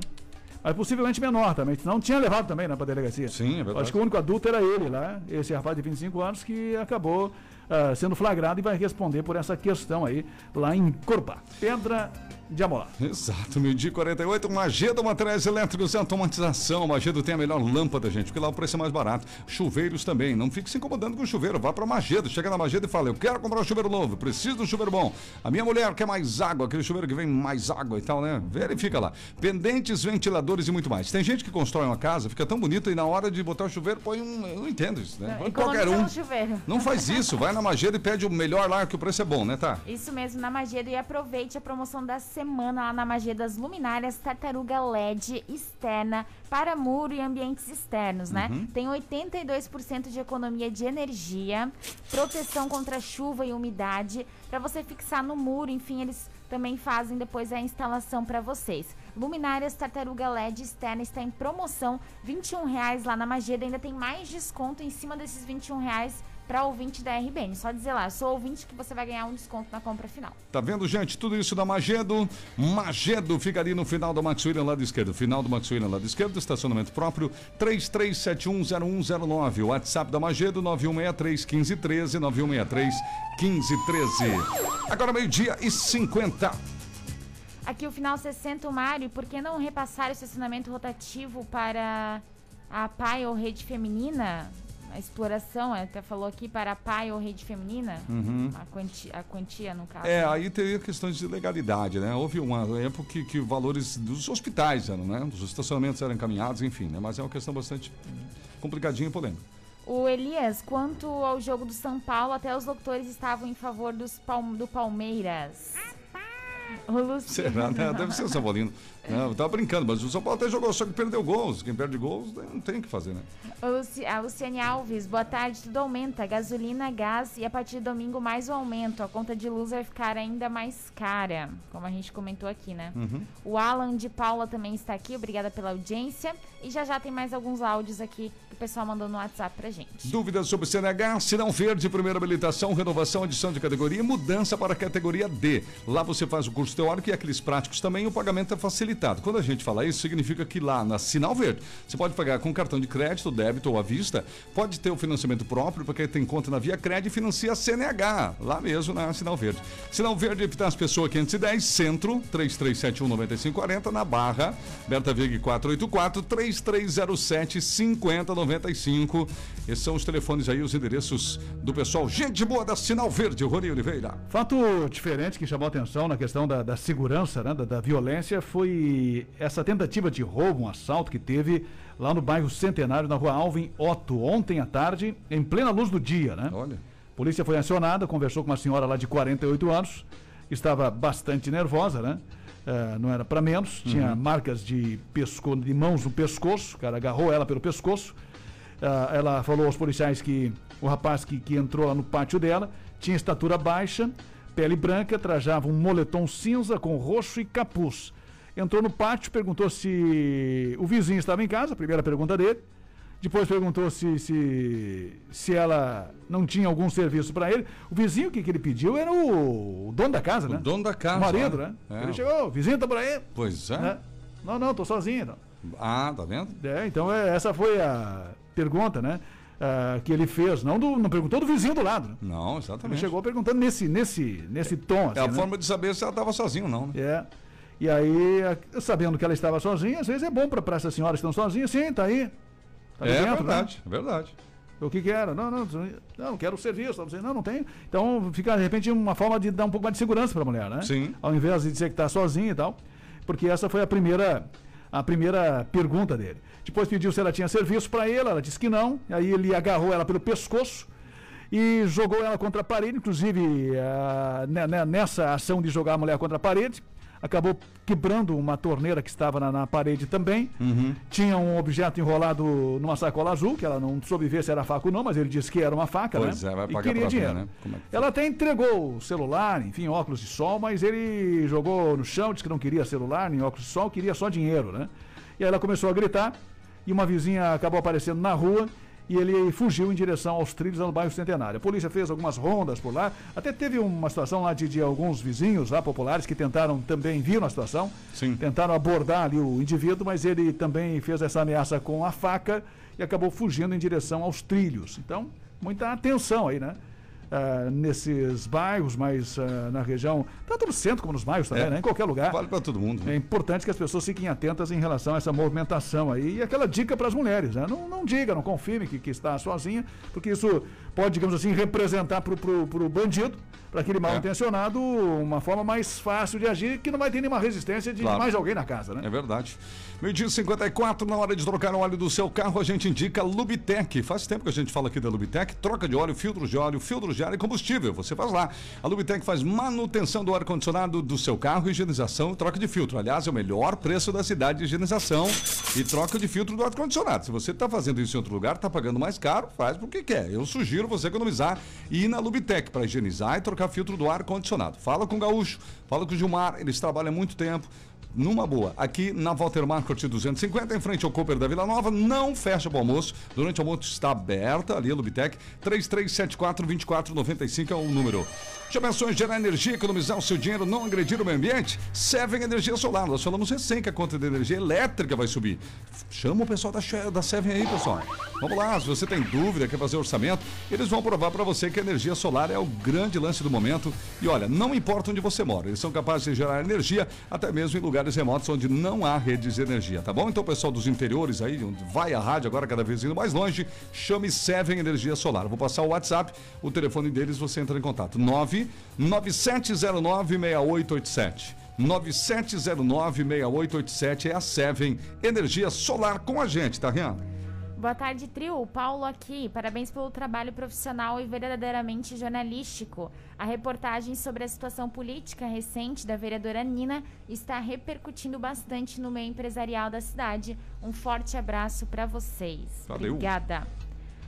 [SPEAKER 5] Mas possivelmente menor também, senão tinha levado também, né, pra delegacia.
[SPEAKER 2] Sim, é verdade.
[SPEAKER 5] Acho que o único adulto era ele lá, esse rapaz de 25 anos, que acabou ah, sendo flagrado e vai responder por essa questão aí lá em Corbá. Pedra de Amolar.
[SPEAKER 2] Exato, meio-dia e 48, Magedo Materiais Elétricos e Automatização. Magedo tem a melhor lâmpada, gente, porque lá o preço é mais barato. Chuveiros também, não fique se incomodando com o chuveiro, vá para Magedo. Chega na Magedo e fala: Eu quero comprar um chuveiro novo, preciso de um chuveiro bom. A minha mulher quer mais água, aquele chuveiro que vem mais água e tal, né? Verifica lá. Pendentes, ventiladores e muito mais. Tem gente que constrói uma casa, fica tão bonita e na hora de botar o chuveiro põe um. Eu não entendo isso, né? Põe qualquer um. Não faz isso, vai na Magedo e pede o melhor lá, que o preço é bom, né, tá?
[SPEAKER 4] Isso mesmo, na Magedo. E aproveite a promoção da semana lá na Magedo das luminárias Tartaruga LED externa para muro e ambientes externos, né?
[SPEAKER 21] Uhum.
[SPEAKER 4] Tem 82% de economia de energia, proteção contra chuva e umidade, para você fixar no muro, enfim, eles também fazem depois a instalação para vocês. Luminárias Tartaruga LED externa está em promoção, 21 reais lá na Magedo, ainda tem mais desconto em cima desses 21 reais para ouvinte da RBN. Só dizer lá, sou ouvinte que você vai ganhar um desconto na compra final.
[SPEAKER 2] Tá vendo, gente? Tudo isso da Magedo. Magedo fica ali no final da Max William, lado esquerdo. Final do Max William, lado esquerdo, estacionamento próprio, 33710109. WhatsApp da Magedo, 9163 1513, 9163 1513. Agora meio-dia e 50.
[SPEAKER 4] Aqui o final 60, Mário, por que não repassar o estacionamento rotativo para a pai ou rede feminina? A exploração, até falou aqui, para pai ou rede feminina?
[SPEAKER 2] Uhum.
[SPEAKER 4] A, quantia, a quantia, no caso.
[SPEAKER 2] É, aí teria questões de legalidade, né? Houve uma época que, que valores dos hospitais eram, né? Dos estacionamentos eram encaminhados, enfim, né? Mas é uma questão bastante complicadinha e polêmica.
[SPEAKER 4] O Elias, quanto ao jogo do São Paulo, até os doutores estavam em favor dos Palm- do Palmeiras. O Luciano.
[SPEAKER 2] Será, né? Deve ser o São Paulino. Não, eu tava brincando, mas o São Paulo até jogou, só que perdeu gols. Quem perde gols não tem o que fazer, né?
[SPEAKER 4] A Luciane Alves, boa tarde, tudo aumenta. Gasolina, gás e a partir de domingo mais o aumento. A conta de luz vai ficar ainda mais cara, como a gente comentou aqui, né?
[SPEAKER 2] Uhum.
[SPEAKER 4] O Alan de Paula também está aqui, obrigada pela audiência. E já já tem mais alguns áudios aqui que o pessoal mandou no WhatsApp pra gente.
[SPEAKER 2] Dúvidas sobre CNH, Sinal Verde, primeira habilitação, renovação, adição de categoria, mudança para a categoria D. Lá você faz o curso teórico e aqueles práticos também, o pagamento é facilitado. Quando a gente fala isso, significa que lá na Sinal Verde, você pode pagar com cartão de crédito, débito ou à vista, pode ter o financiamento próprio, porque tem conta na Via Cred e financia a CNH, lá mesmo na Sinal Verde. Sinal Verde, Epitácio Pessoa 510, Centro, 3371-9540, na Barra, Berta Vig 484, 3307 5095. Esses são os telefones aí, os endereços do pessoal. Gente boa da Sinal Verde, Rony Oliveira.
[SPEAKER 5] Fato diferente que chamou a atenção na questão da, da segurança, né, da, da violência, foi essa tentativa de roubo, um assalto que teve lá no bairro Centenário, na rua Alvin Otto, ontem à tarde, em plena luz do dia, né?
[SPEAKER 2] Olha.
[SPEAKER 5] Polícia foi acionada, conversou com uma senhora lá de 48 anos, estava bastante nervosa, né? Eh, não era para menos, tinha
[SPEAKER 2] Uhum.
[SPEAKER 5] marcas de, pesco, de mãos no pescoço, o cara agarrou ela pelo pescoço. Ah, ela falou aos policiais que o rapaz que, que entrou lá no pátio dela tinha estatura baixa, pele branca, trajava um moletom cinza com roxo e capuz. Entrou no pátio, perguntou se o vizinho estava em casa, a primeira pergunta dele. Depois perguntou se, se, se ela não tinha algum serviço para ele. O vizinho que, que ele pediu era o, o dono da casa, né?
[SPEAKER 2] O dono da casa.
[SPEAKER 5] O marido,
[SPEAKER 2] olha.
[SPEAKER 5] né?
[SPEAKER 2] É.
[SPEAKER 5] Ele chegou, o vizinho tá por aí.
[SPEAKER 2] Pois é.
[SPEAKER 5] Né? Não, não, tô sozinho. Não.
[SPEAKER 2] Ah, tá vendo?
[SPEAKER 5] É, então é, essa foi a pergunta, né? ah, que ele fez. Não, do, não perguntou do vizinho do lado. Né?
[SPEAKER 2] Não,
[SPEAKER 5] Ele
[SPEAKER 2] exatamente.
[SPEAKER 5] chegou perguntando nesse, nesse, nesse tom.
[SPEAKER 2] É a
[SPEAKER 5] assim, né?
[SPEAKER 2] forma de saber se ela estava sozinha ou não, né?
[SPEAKER 5] É. E aí, sabendo que ela estava sozinha, às vezes é bom para essas senhoras que estão sozinhas, sim, tá aí. Tá
[SPEAKER 2] é
[SPEAKER 5] dentro,
[SPEAKER 2] verdade,
[SPEAKER 5] né?
[SPEAKER 2] é verdade.
[SPEAKER 5] O que que era? Não, não, não, quero o serviço. Não, não, não tenho. Então fica, de repente, uma forma de dar um pouco mais de segurança para a mulher, né?
[SPEAKER 2] Sim.
[SPEAKER 5] Ao invés de dizer que está sozinha e tal. Porque essa foi a primeira, a primeira pergunta dele. Depois pediu se ela tinha serviço para ele, ela disse que não. Aí ele agarrou ela pelo pescoço e jogou ela contra a parede. Inclusive, ah, ne- ne- nessa ação de jogar a mulher contra a parede, acabou quebrando uma torneira que estava na, na parede também.
[SPEAKER 2] Uhum.
[SPEAKER 5] Tinha um objeto enrolado numa sacola azul, que ela não soube ver se era faca ou não, mas ele disse que era uma faca,
[SPEAKER 2] Pois
[SPEAKER 5] né?
[SPEAKER 2] é, vai
[SPEAKER 5] e
[SPEAKER 2] pagar
[SPEAKER 5] queria
[SPEAKER 2] pra ver,
[SPEAKER 5] dinheiro.
[SPEAKER 2] né? É que
[SPEAKER 5] Ela até entregou o celular, enfim, óculos de sol, mas ele jogou no chão, disse que não queria celular, nem óculos de sol, queria só dinheiro, né? E aí ela começou a gritar, e uma vizinha acabou aparecendo na rua e ele fugiu em direção aos trilhos do bairro Centenário. A polícia fez algumas rondas por lá, até teve uma situação lá de, de alguns vizinhos lá populares que tentaram também, viram a situação, tentaram abordar ali o indivíduo, mas ele também fez essa ameaça com a faca e acabou fugindo em direção aos trilhos. Então, muita atenção aí, né? Ah, nesses bairros, mas ah, na região, tanto no centro como nos bairros também,
[SPEAKER 2] É.
[SPEAKER 5] né? Em qualquer lugar.
[SPEAKER 2] Vale para todo mundo. né?
[SPEAKER 5] É importante que as pessoas fiquem atentas em relação a essa movimentação aí. E aquela dica para as mulheres, né? Não, não diga, não confirme que, que está sozinha, porque isso pode, digamos assim, representar para o bandido, para aquele mal intencionado, uma forma mais fácil de agir, que não vai ter nenhuma resistência de
[SPEAKER 2] Claro.
[SPEAKER 5] mais alguém na casa, né?
[SPEAKER 2] É verdade. Meio-dia e 54, na hora de trocar o óleo do seu carro, a gente indica Lubitec. Faz tempo que a gente fala aqui da Lubitec. Troca de óleo, filtros de óleo, filtros de ar e combustível. Você faz lá. A Lubitec faz manutenção do ar-condicionado do seu carro, higienização e troca de filtro. Aliás, é o melhor preço da cidade de higienização e troca de filtro do ar-condicionado. Se você está fazendo isso em outro lugar, está pagando mais caro, faz porque quer. Eu sugiro você economizar e ir na Lubitec para higienizar e trocar filtro do ar-condicionado. Fala com o Gaúcho, fala com o Gilmar, eles trabalham há muito tempo numa boa. Aqui na Walter Marcot 250, em frente ao Cooper da Vila Nova, não fecha para o almoço. Durante o almoço está aberta ali a Lubitec. 3374-2495 é o número. Já pensou em gerar energia, economizar o seu dinheiro, não agredir o meio ambiente? Seven Energia Solar. Nós falamos recém que a conta de energia elétrica vai subir. Chama o pessoal da, da Seven aí, pessoal. Vamos lá, se você tem dúvida, quer fazer orçamento, eles vão provar para você que a energia solar é o grande lance do momento. E olha, não importa onde você mora, eles são capazes de gerar energia até mesmo em lugares remotos onde não há redes de energia, tá bom? Então, pessoal dos interiores aí, onde vai a rádio agora cada vez indo mais longe, chame Seven Energia Solar. Vou passar o WhatsApp, o telefone deles, você entra em contato. 9 9709 6887. 9709 6887 é a Seven Energia Solar com a gente, tá, Rian?
[SPEAKER 4] Boa tarde, trio. Paulo aqui. Parabéns pelo trabalho profissional e verdadeiramente jornalístico. A reportagem sobre a situação política recente da vereadora Nina está repercutindo bastante no meio empresarial da cidade. Um forte abraço para vocês.
[SPEAKER 2] Valeu.
[SPEAKER 4] Obrigada.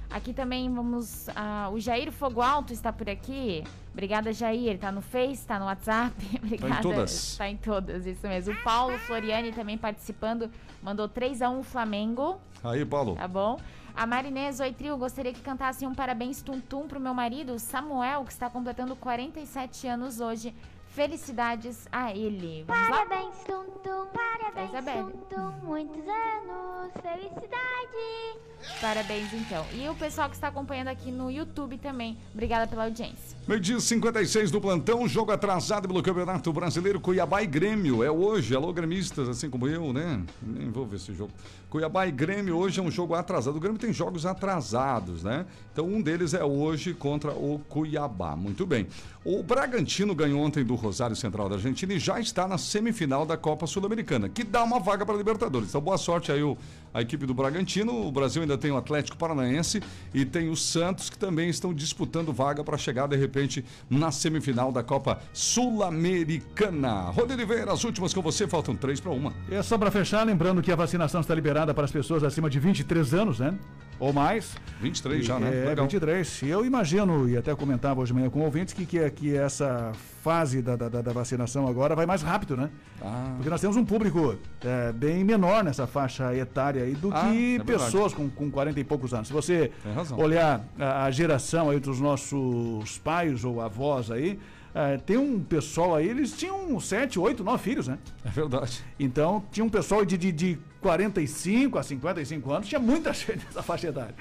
[SPEAKER 4] Aqui também vamos. ah, o Jair Fogo Alto está por aqui. Obrigada, Jair. Tá no Face, tá no WhatsApp. [LAUGHS] Obrigada.
[SPEAKER 2] todas.
[SPEAKER 4] Tá em todas, isso mesmo. O Paulo Floriani também participando. Mandou 3x1 Flamengo.
[SPEAKER 2] Aí, Paulo.
[SPEAKER 4] Tá bom? A Marinês, oi trio, gostaria que cantassem um parabéns tum-tum pro meu marido, Samuel, que está completando 47 anos hoje. Felicidades a ele. Vamos lá?
[SPEAKER 21] Parabéns, Tum Tum, parabéns,
[SPEAKER 4] Isabelle.
[SPEAKER 21] Tum Tum, muitos anos, felicidade.
[SPEAKER 4] Parabéns, então. E o pessoal que está acompanhando aqui no YouTube também, obrigada pela audiência.
[SPEAKER 2] Meio-dia 56 do plantão, jogo atrasado pelo Campeonato Brasileiro, Cuiabá e Grêmio. É hoje, alô gremistas, assim como eu, né? Nem vou ver esse jogo. Cuiabá e Grêmio hoje é um jogo atrasado. O Grêmio tem jogos atrasados, né? Então um deles é hoje contra o Cuiabá. Muito bem. O Bragantino ganhou ontem do Rosário Central da Argentina e já está na semifinal da Copa Sul-Americana, que dá uma vaga para a Libertadores. Então boa sorte aí o, a equipe do Bragantino. O Brasil ainda tem o Atlético Paranaense e tem o Santos, que também estão disputando vaga para chegar de repente na semifinal da Copa Sul-Americana. Rodrigo Oliveira, as últimas com você, faltam três para uma.
[SPEAKER 5] E é só para fechar, lembrando que a vacinação está liberada para as pessoas acima de 23 anos, né? Ou mais.
[SPEAKER 2] 23 já, né?
[SPEAKER 5] É,
[SPEAKER 2] Legal.
[SPEAKER 5] 23. E eu imagino, e até comentava hoje de manhã com ouvintes, que, que, é- que essa fase da, da, da- da vacinação agora vai mais rápido, né?
[SPEAKER 2] Ah.
[SPEAKER 5] Porque nós temos um público é, bem menor nessa faixa etária aí do
[SPEAKER 2] Ah,
[SPEAKER 5] que
[SPEAKER 2] é
[SPEAKER 5] pessoas com, com 40 e poucos anos. Se você olhar a, a geração aí dos nossos pais ou avós aí, é, tem um pessoal aí, eles tinham 7, 8, 9 filhos, né?
[SPEAKER 2] É verdade.
[SPEAKER 5] Então, tinha um pessoal de, de, de 45 a 55 anos, tinha muita [LAUGHS] gente nessa faixa etária,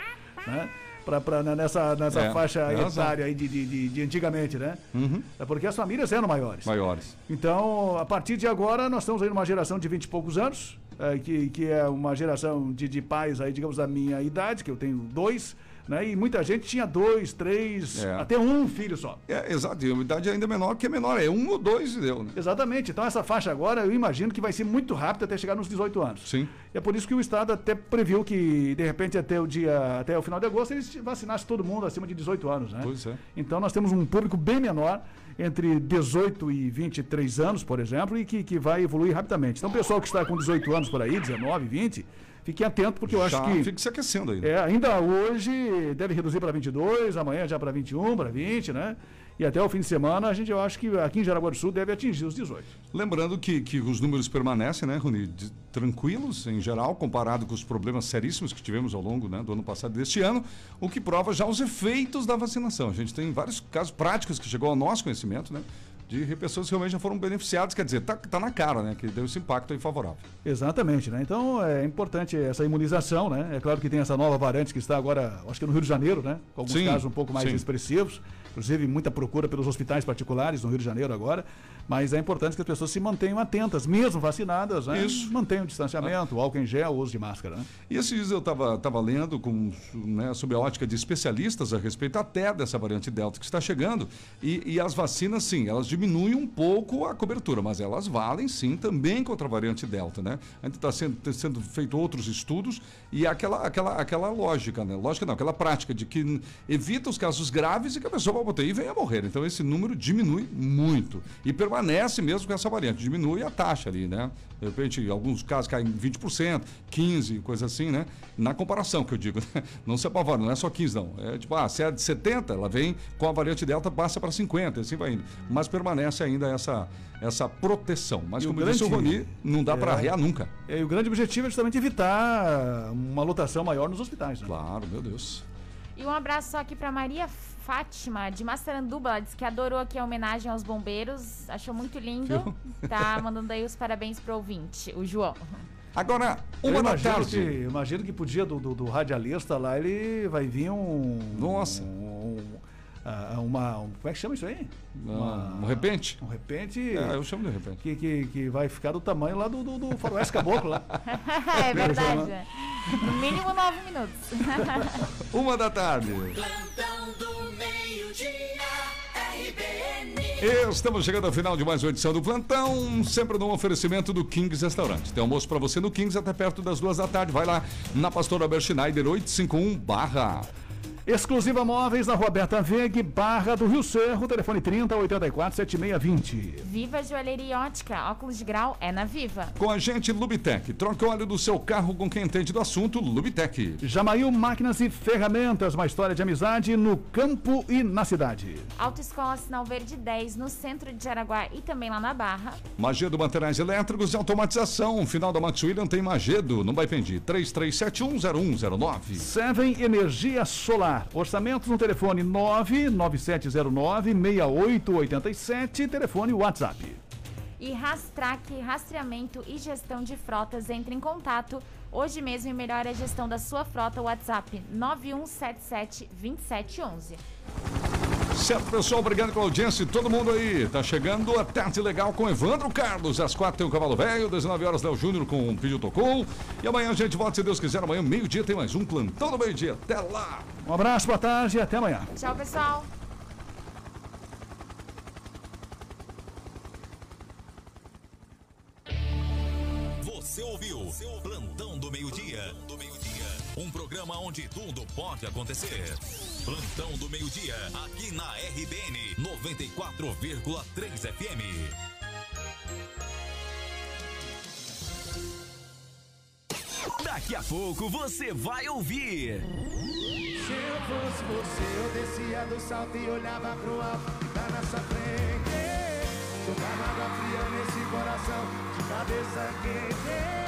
[SPEAKER 5] né? Pra, pra, né, nessa nessa
[SPEAKER 2] É,
[SPEAKER 5] faixa etária aí de, de, de, de antigamente, né?
[SPEAKER 2] Uhum.
[SPEAKER 5] É porque as famílias eram maiores.
[SPEAKER 2] Maiores.
[SPEAKER 5] Então, a partir de agora, nós estamos aí numa geração de 20 e poucos anos, é, que, que é uma geração de, de pais aí, digamos, da minha idade, que eu tenho dois, né? E muita gente tinha dois, três,
[SPEAKER 2] É.
[SPEAKER 5] até um filho só.
[SPEAKER 2] É, exato. E a idade ainda menor que é menor. É um ou dois e deu, né?
[SPEAKER 5] Exatamente. Então essa faixa agora, eu imagino que vai ser muito rápido até chegar nos 18 anos.
[SPEAKER 2] Sim.
[SPEAKER 5] E é por isso que o Estado até previu que, de repente, até o dia, até o final de agosto, eles vacinassem todo mundo acima de 18 anos, né?
[SPEAKER 2] Pois é.
[SPEAKER 5] Então nós temos um público bem menor, entre 18 e 23 anos, por exemplo, e que, que vai evoluir rapidamente. Então pessoal que está com 18 anos por aí, 19, 20, fiquem atentos, porque eu
[SPEAKER 2] Já
[SPEAKER 5] acho que.
[SPEAKER 2] fica se aquecendo aí.
[SPEAKER 5] É, ainda hoje deve reduzir para 22, amanhã já para 21, para 20, né? E até o fim de semana, a gente, eu acho que aqui em Jaraguá do Sul deve atingir os 18.
[SPEAKER 2] Lembrando que, que os números permanecem, né, Rony, de- tranquilos em geral, comparado com os problemas seríssimos que tivemos ao longo né, do ano passado e deste ano, o que prova já os efeitos da vacinação. A gente tem vários casos práticos que chegou ao nosso conhecimento, né? De pessoas que realmente já foram beneficiadas, quer dizer, tá, tá na cara, né? Que deu esse impacto aí favorável.
[SPEAKER 5] Exatamente, né? Então é importante essa imunização, né? É claro que tem essa nova variante que está agora, acho que no Rio de Janeiro, né? Com alguns
[SPEAKER 2] Sim,
[SPEAKER 5] casos um pouco mais
[SPEAKER 2] sim.
[SPEAKER 5] expressivos. Inclusive, muita procura pelos hospitais particulares no Rio de Janeiro agora. Mas é importante que as pessoas se mantenham atentas, mesmo vacinadas, né?
[SPEAKER 2] Isso.
[SPEAKER 5] Mantenham o distanciamento, o álcool em gel, o uso de máscara, né?
[SPEAKER 2] E esses dias eu estava tava lendo com, né, sob a ótica de especialistas a respeito até dessa variante Delta que está chegando. E, e as vacinas, sim, elas diminuem um pouco a cobertura, mas elas valem sim também contra a variante Delta, né? Ainda está sendo, tá sendo feito outros estudos e aquela, aquela, aquela lógica, né? Lógica não, aquela prática de que evita os casos graves e que a pessoa vai botar e venha morrer. Então esse número diminui muito. E permanece mesmo com essa variante. Diminui a taxa ali, né? De repente, alguns casos caem 20%, 15%, coisa assim, né? Na comparação que eu digo, [LAUGHS] né? Não se apavora, não é só 15, não. É tipo, ah, se é de 70, ela vem com a variante Delta, passa para 50, assim vai indo. Mas permanece ainda essa, essa proteção. Mas
[SPEAKER 5] E o
[SPEAKER 2] como disse o
[SPEAKER 5] grande-
[SPEAKER 2] Roni, não dá para
[SPEAKER 5] É.
[SPEAKER 2] arrear nunca.
[SPEAKER 5] E o grande objetivo é justamente evitar uma lotação maior nos hospitais. Né?
[SPEAKER 2] Claro, meu Deus.
[SPEAKER 4] E um abraço só aqui pra Maria Fátima, de Massaranduba. Ela disse que adorou aqui a homenagem aos bombeiros. Achou muito lindo. Tá [LAUGHS] mandando aí os parabéns pro ouvinte, o João.
[SPEAKER 2] Agora, uma da
[SPEAKER 5] imagino
[SPEAKER 2] tarde.
[SPEAKER 5] Que, imagino que pro dia do, do, do radialista lá, ele vai vir um.
[SPEAKER 2] Nossa.
[SPEAKER 5] Um, ah, uma, um- como é que chama isso aí?
[SPEAKER 2] Um repente?
[SPEAKER 5] Um repente.
[SPEAKER 2] É, eu chamo de repente.
[SPEAKER 5] Que, que, que vai ficar do tamanho lá do, do, do faroeste caboclo lá. [LAUGHS]
[SPEAKER 4] é verdade. No mínimo nove minutos. [LAUGHS]
[SPEAKER 2] Uma da tarde.
[SPEAKER 17] Plantão do meio-dia, RBN.
[SPEAKER 2] Estamos chegando ao final de mais uma edição do Plantão, sempre no oferecimento do Kings Restaurante. Tem almoço para você no Kings até perto das duas da tarde. Vai lá na Pastora Albert Schneider 851 barra.
[SPEAKER 5] Exclusiva Móveis na Rua Berta Veg, Barra do Rio Cerro, telefone 30 84 7620.
[SPEAKER 4] Viva Joalheria e Ótica, óculos de grau é na Viva.
[SPEAKER 2] Com a gente, Lubitec. Troque o óleo do seu carro com quem entende do assunto, Lubitec.
[SPEAKER 5] Jamail Máquinas e Ferramentas, uma história de amizade no campo e na cidade.
[SPEAKER 4] Autoescola Sinal Verde 10, no centro de Jaraguá e também lá na Barra.
[SPEAKER 2] Magedo Materiais Elétricos e Automatização. Final da Max William tem Magedo, no Baipendi. 33710109.
[SPEAKER 5] Seven Energia Solar. Orçamentos no telefone 99709-6887, telefone WhatsApp.
[SPEAKER 4] E Rastrac, rastreamento e gestão de frotas, entre em contato hoje mesmo e melhore a gestão da sua frota. WhatsApp 91772711.
[SPEAKER 2] Certo, pessoal, obrigado pela audiência. Todo mundo aí, tá chegando a tarde legal com Evandro Carlos. Às quatro tem o Cavalo Velho, 19 horas Léo Júnior com o Pediu Tocou. E amanhã a gente volta, se Deus quiser. Amanhã, meio-dia, tem mais um plantão do meio-dia. Até lá!
[SPEAKER 5] Um abraço, boa tarde e até amanhã.
[SPEAKER 4] Tchau, pessoal.
[SPEAKER 16] Você ouviu Plantão do Meio-Dia. Um programa onde tudo pode acontecer. Plantão do Meio-Dia, aqui na RBN 94,3 FM.
[SPEAKER 18] Daqui a pouco você vai ouvir.
[SPEAKER 22] Se eu fosse você, eu descia do salto e olhava pro alto que tá na sua frente. Jogava água fria nesse coração, de cabeça quente.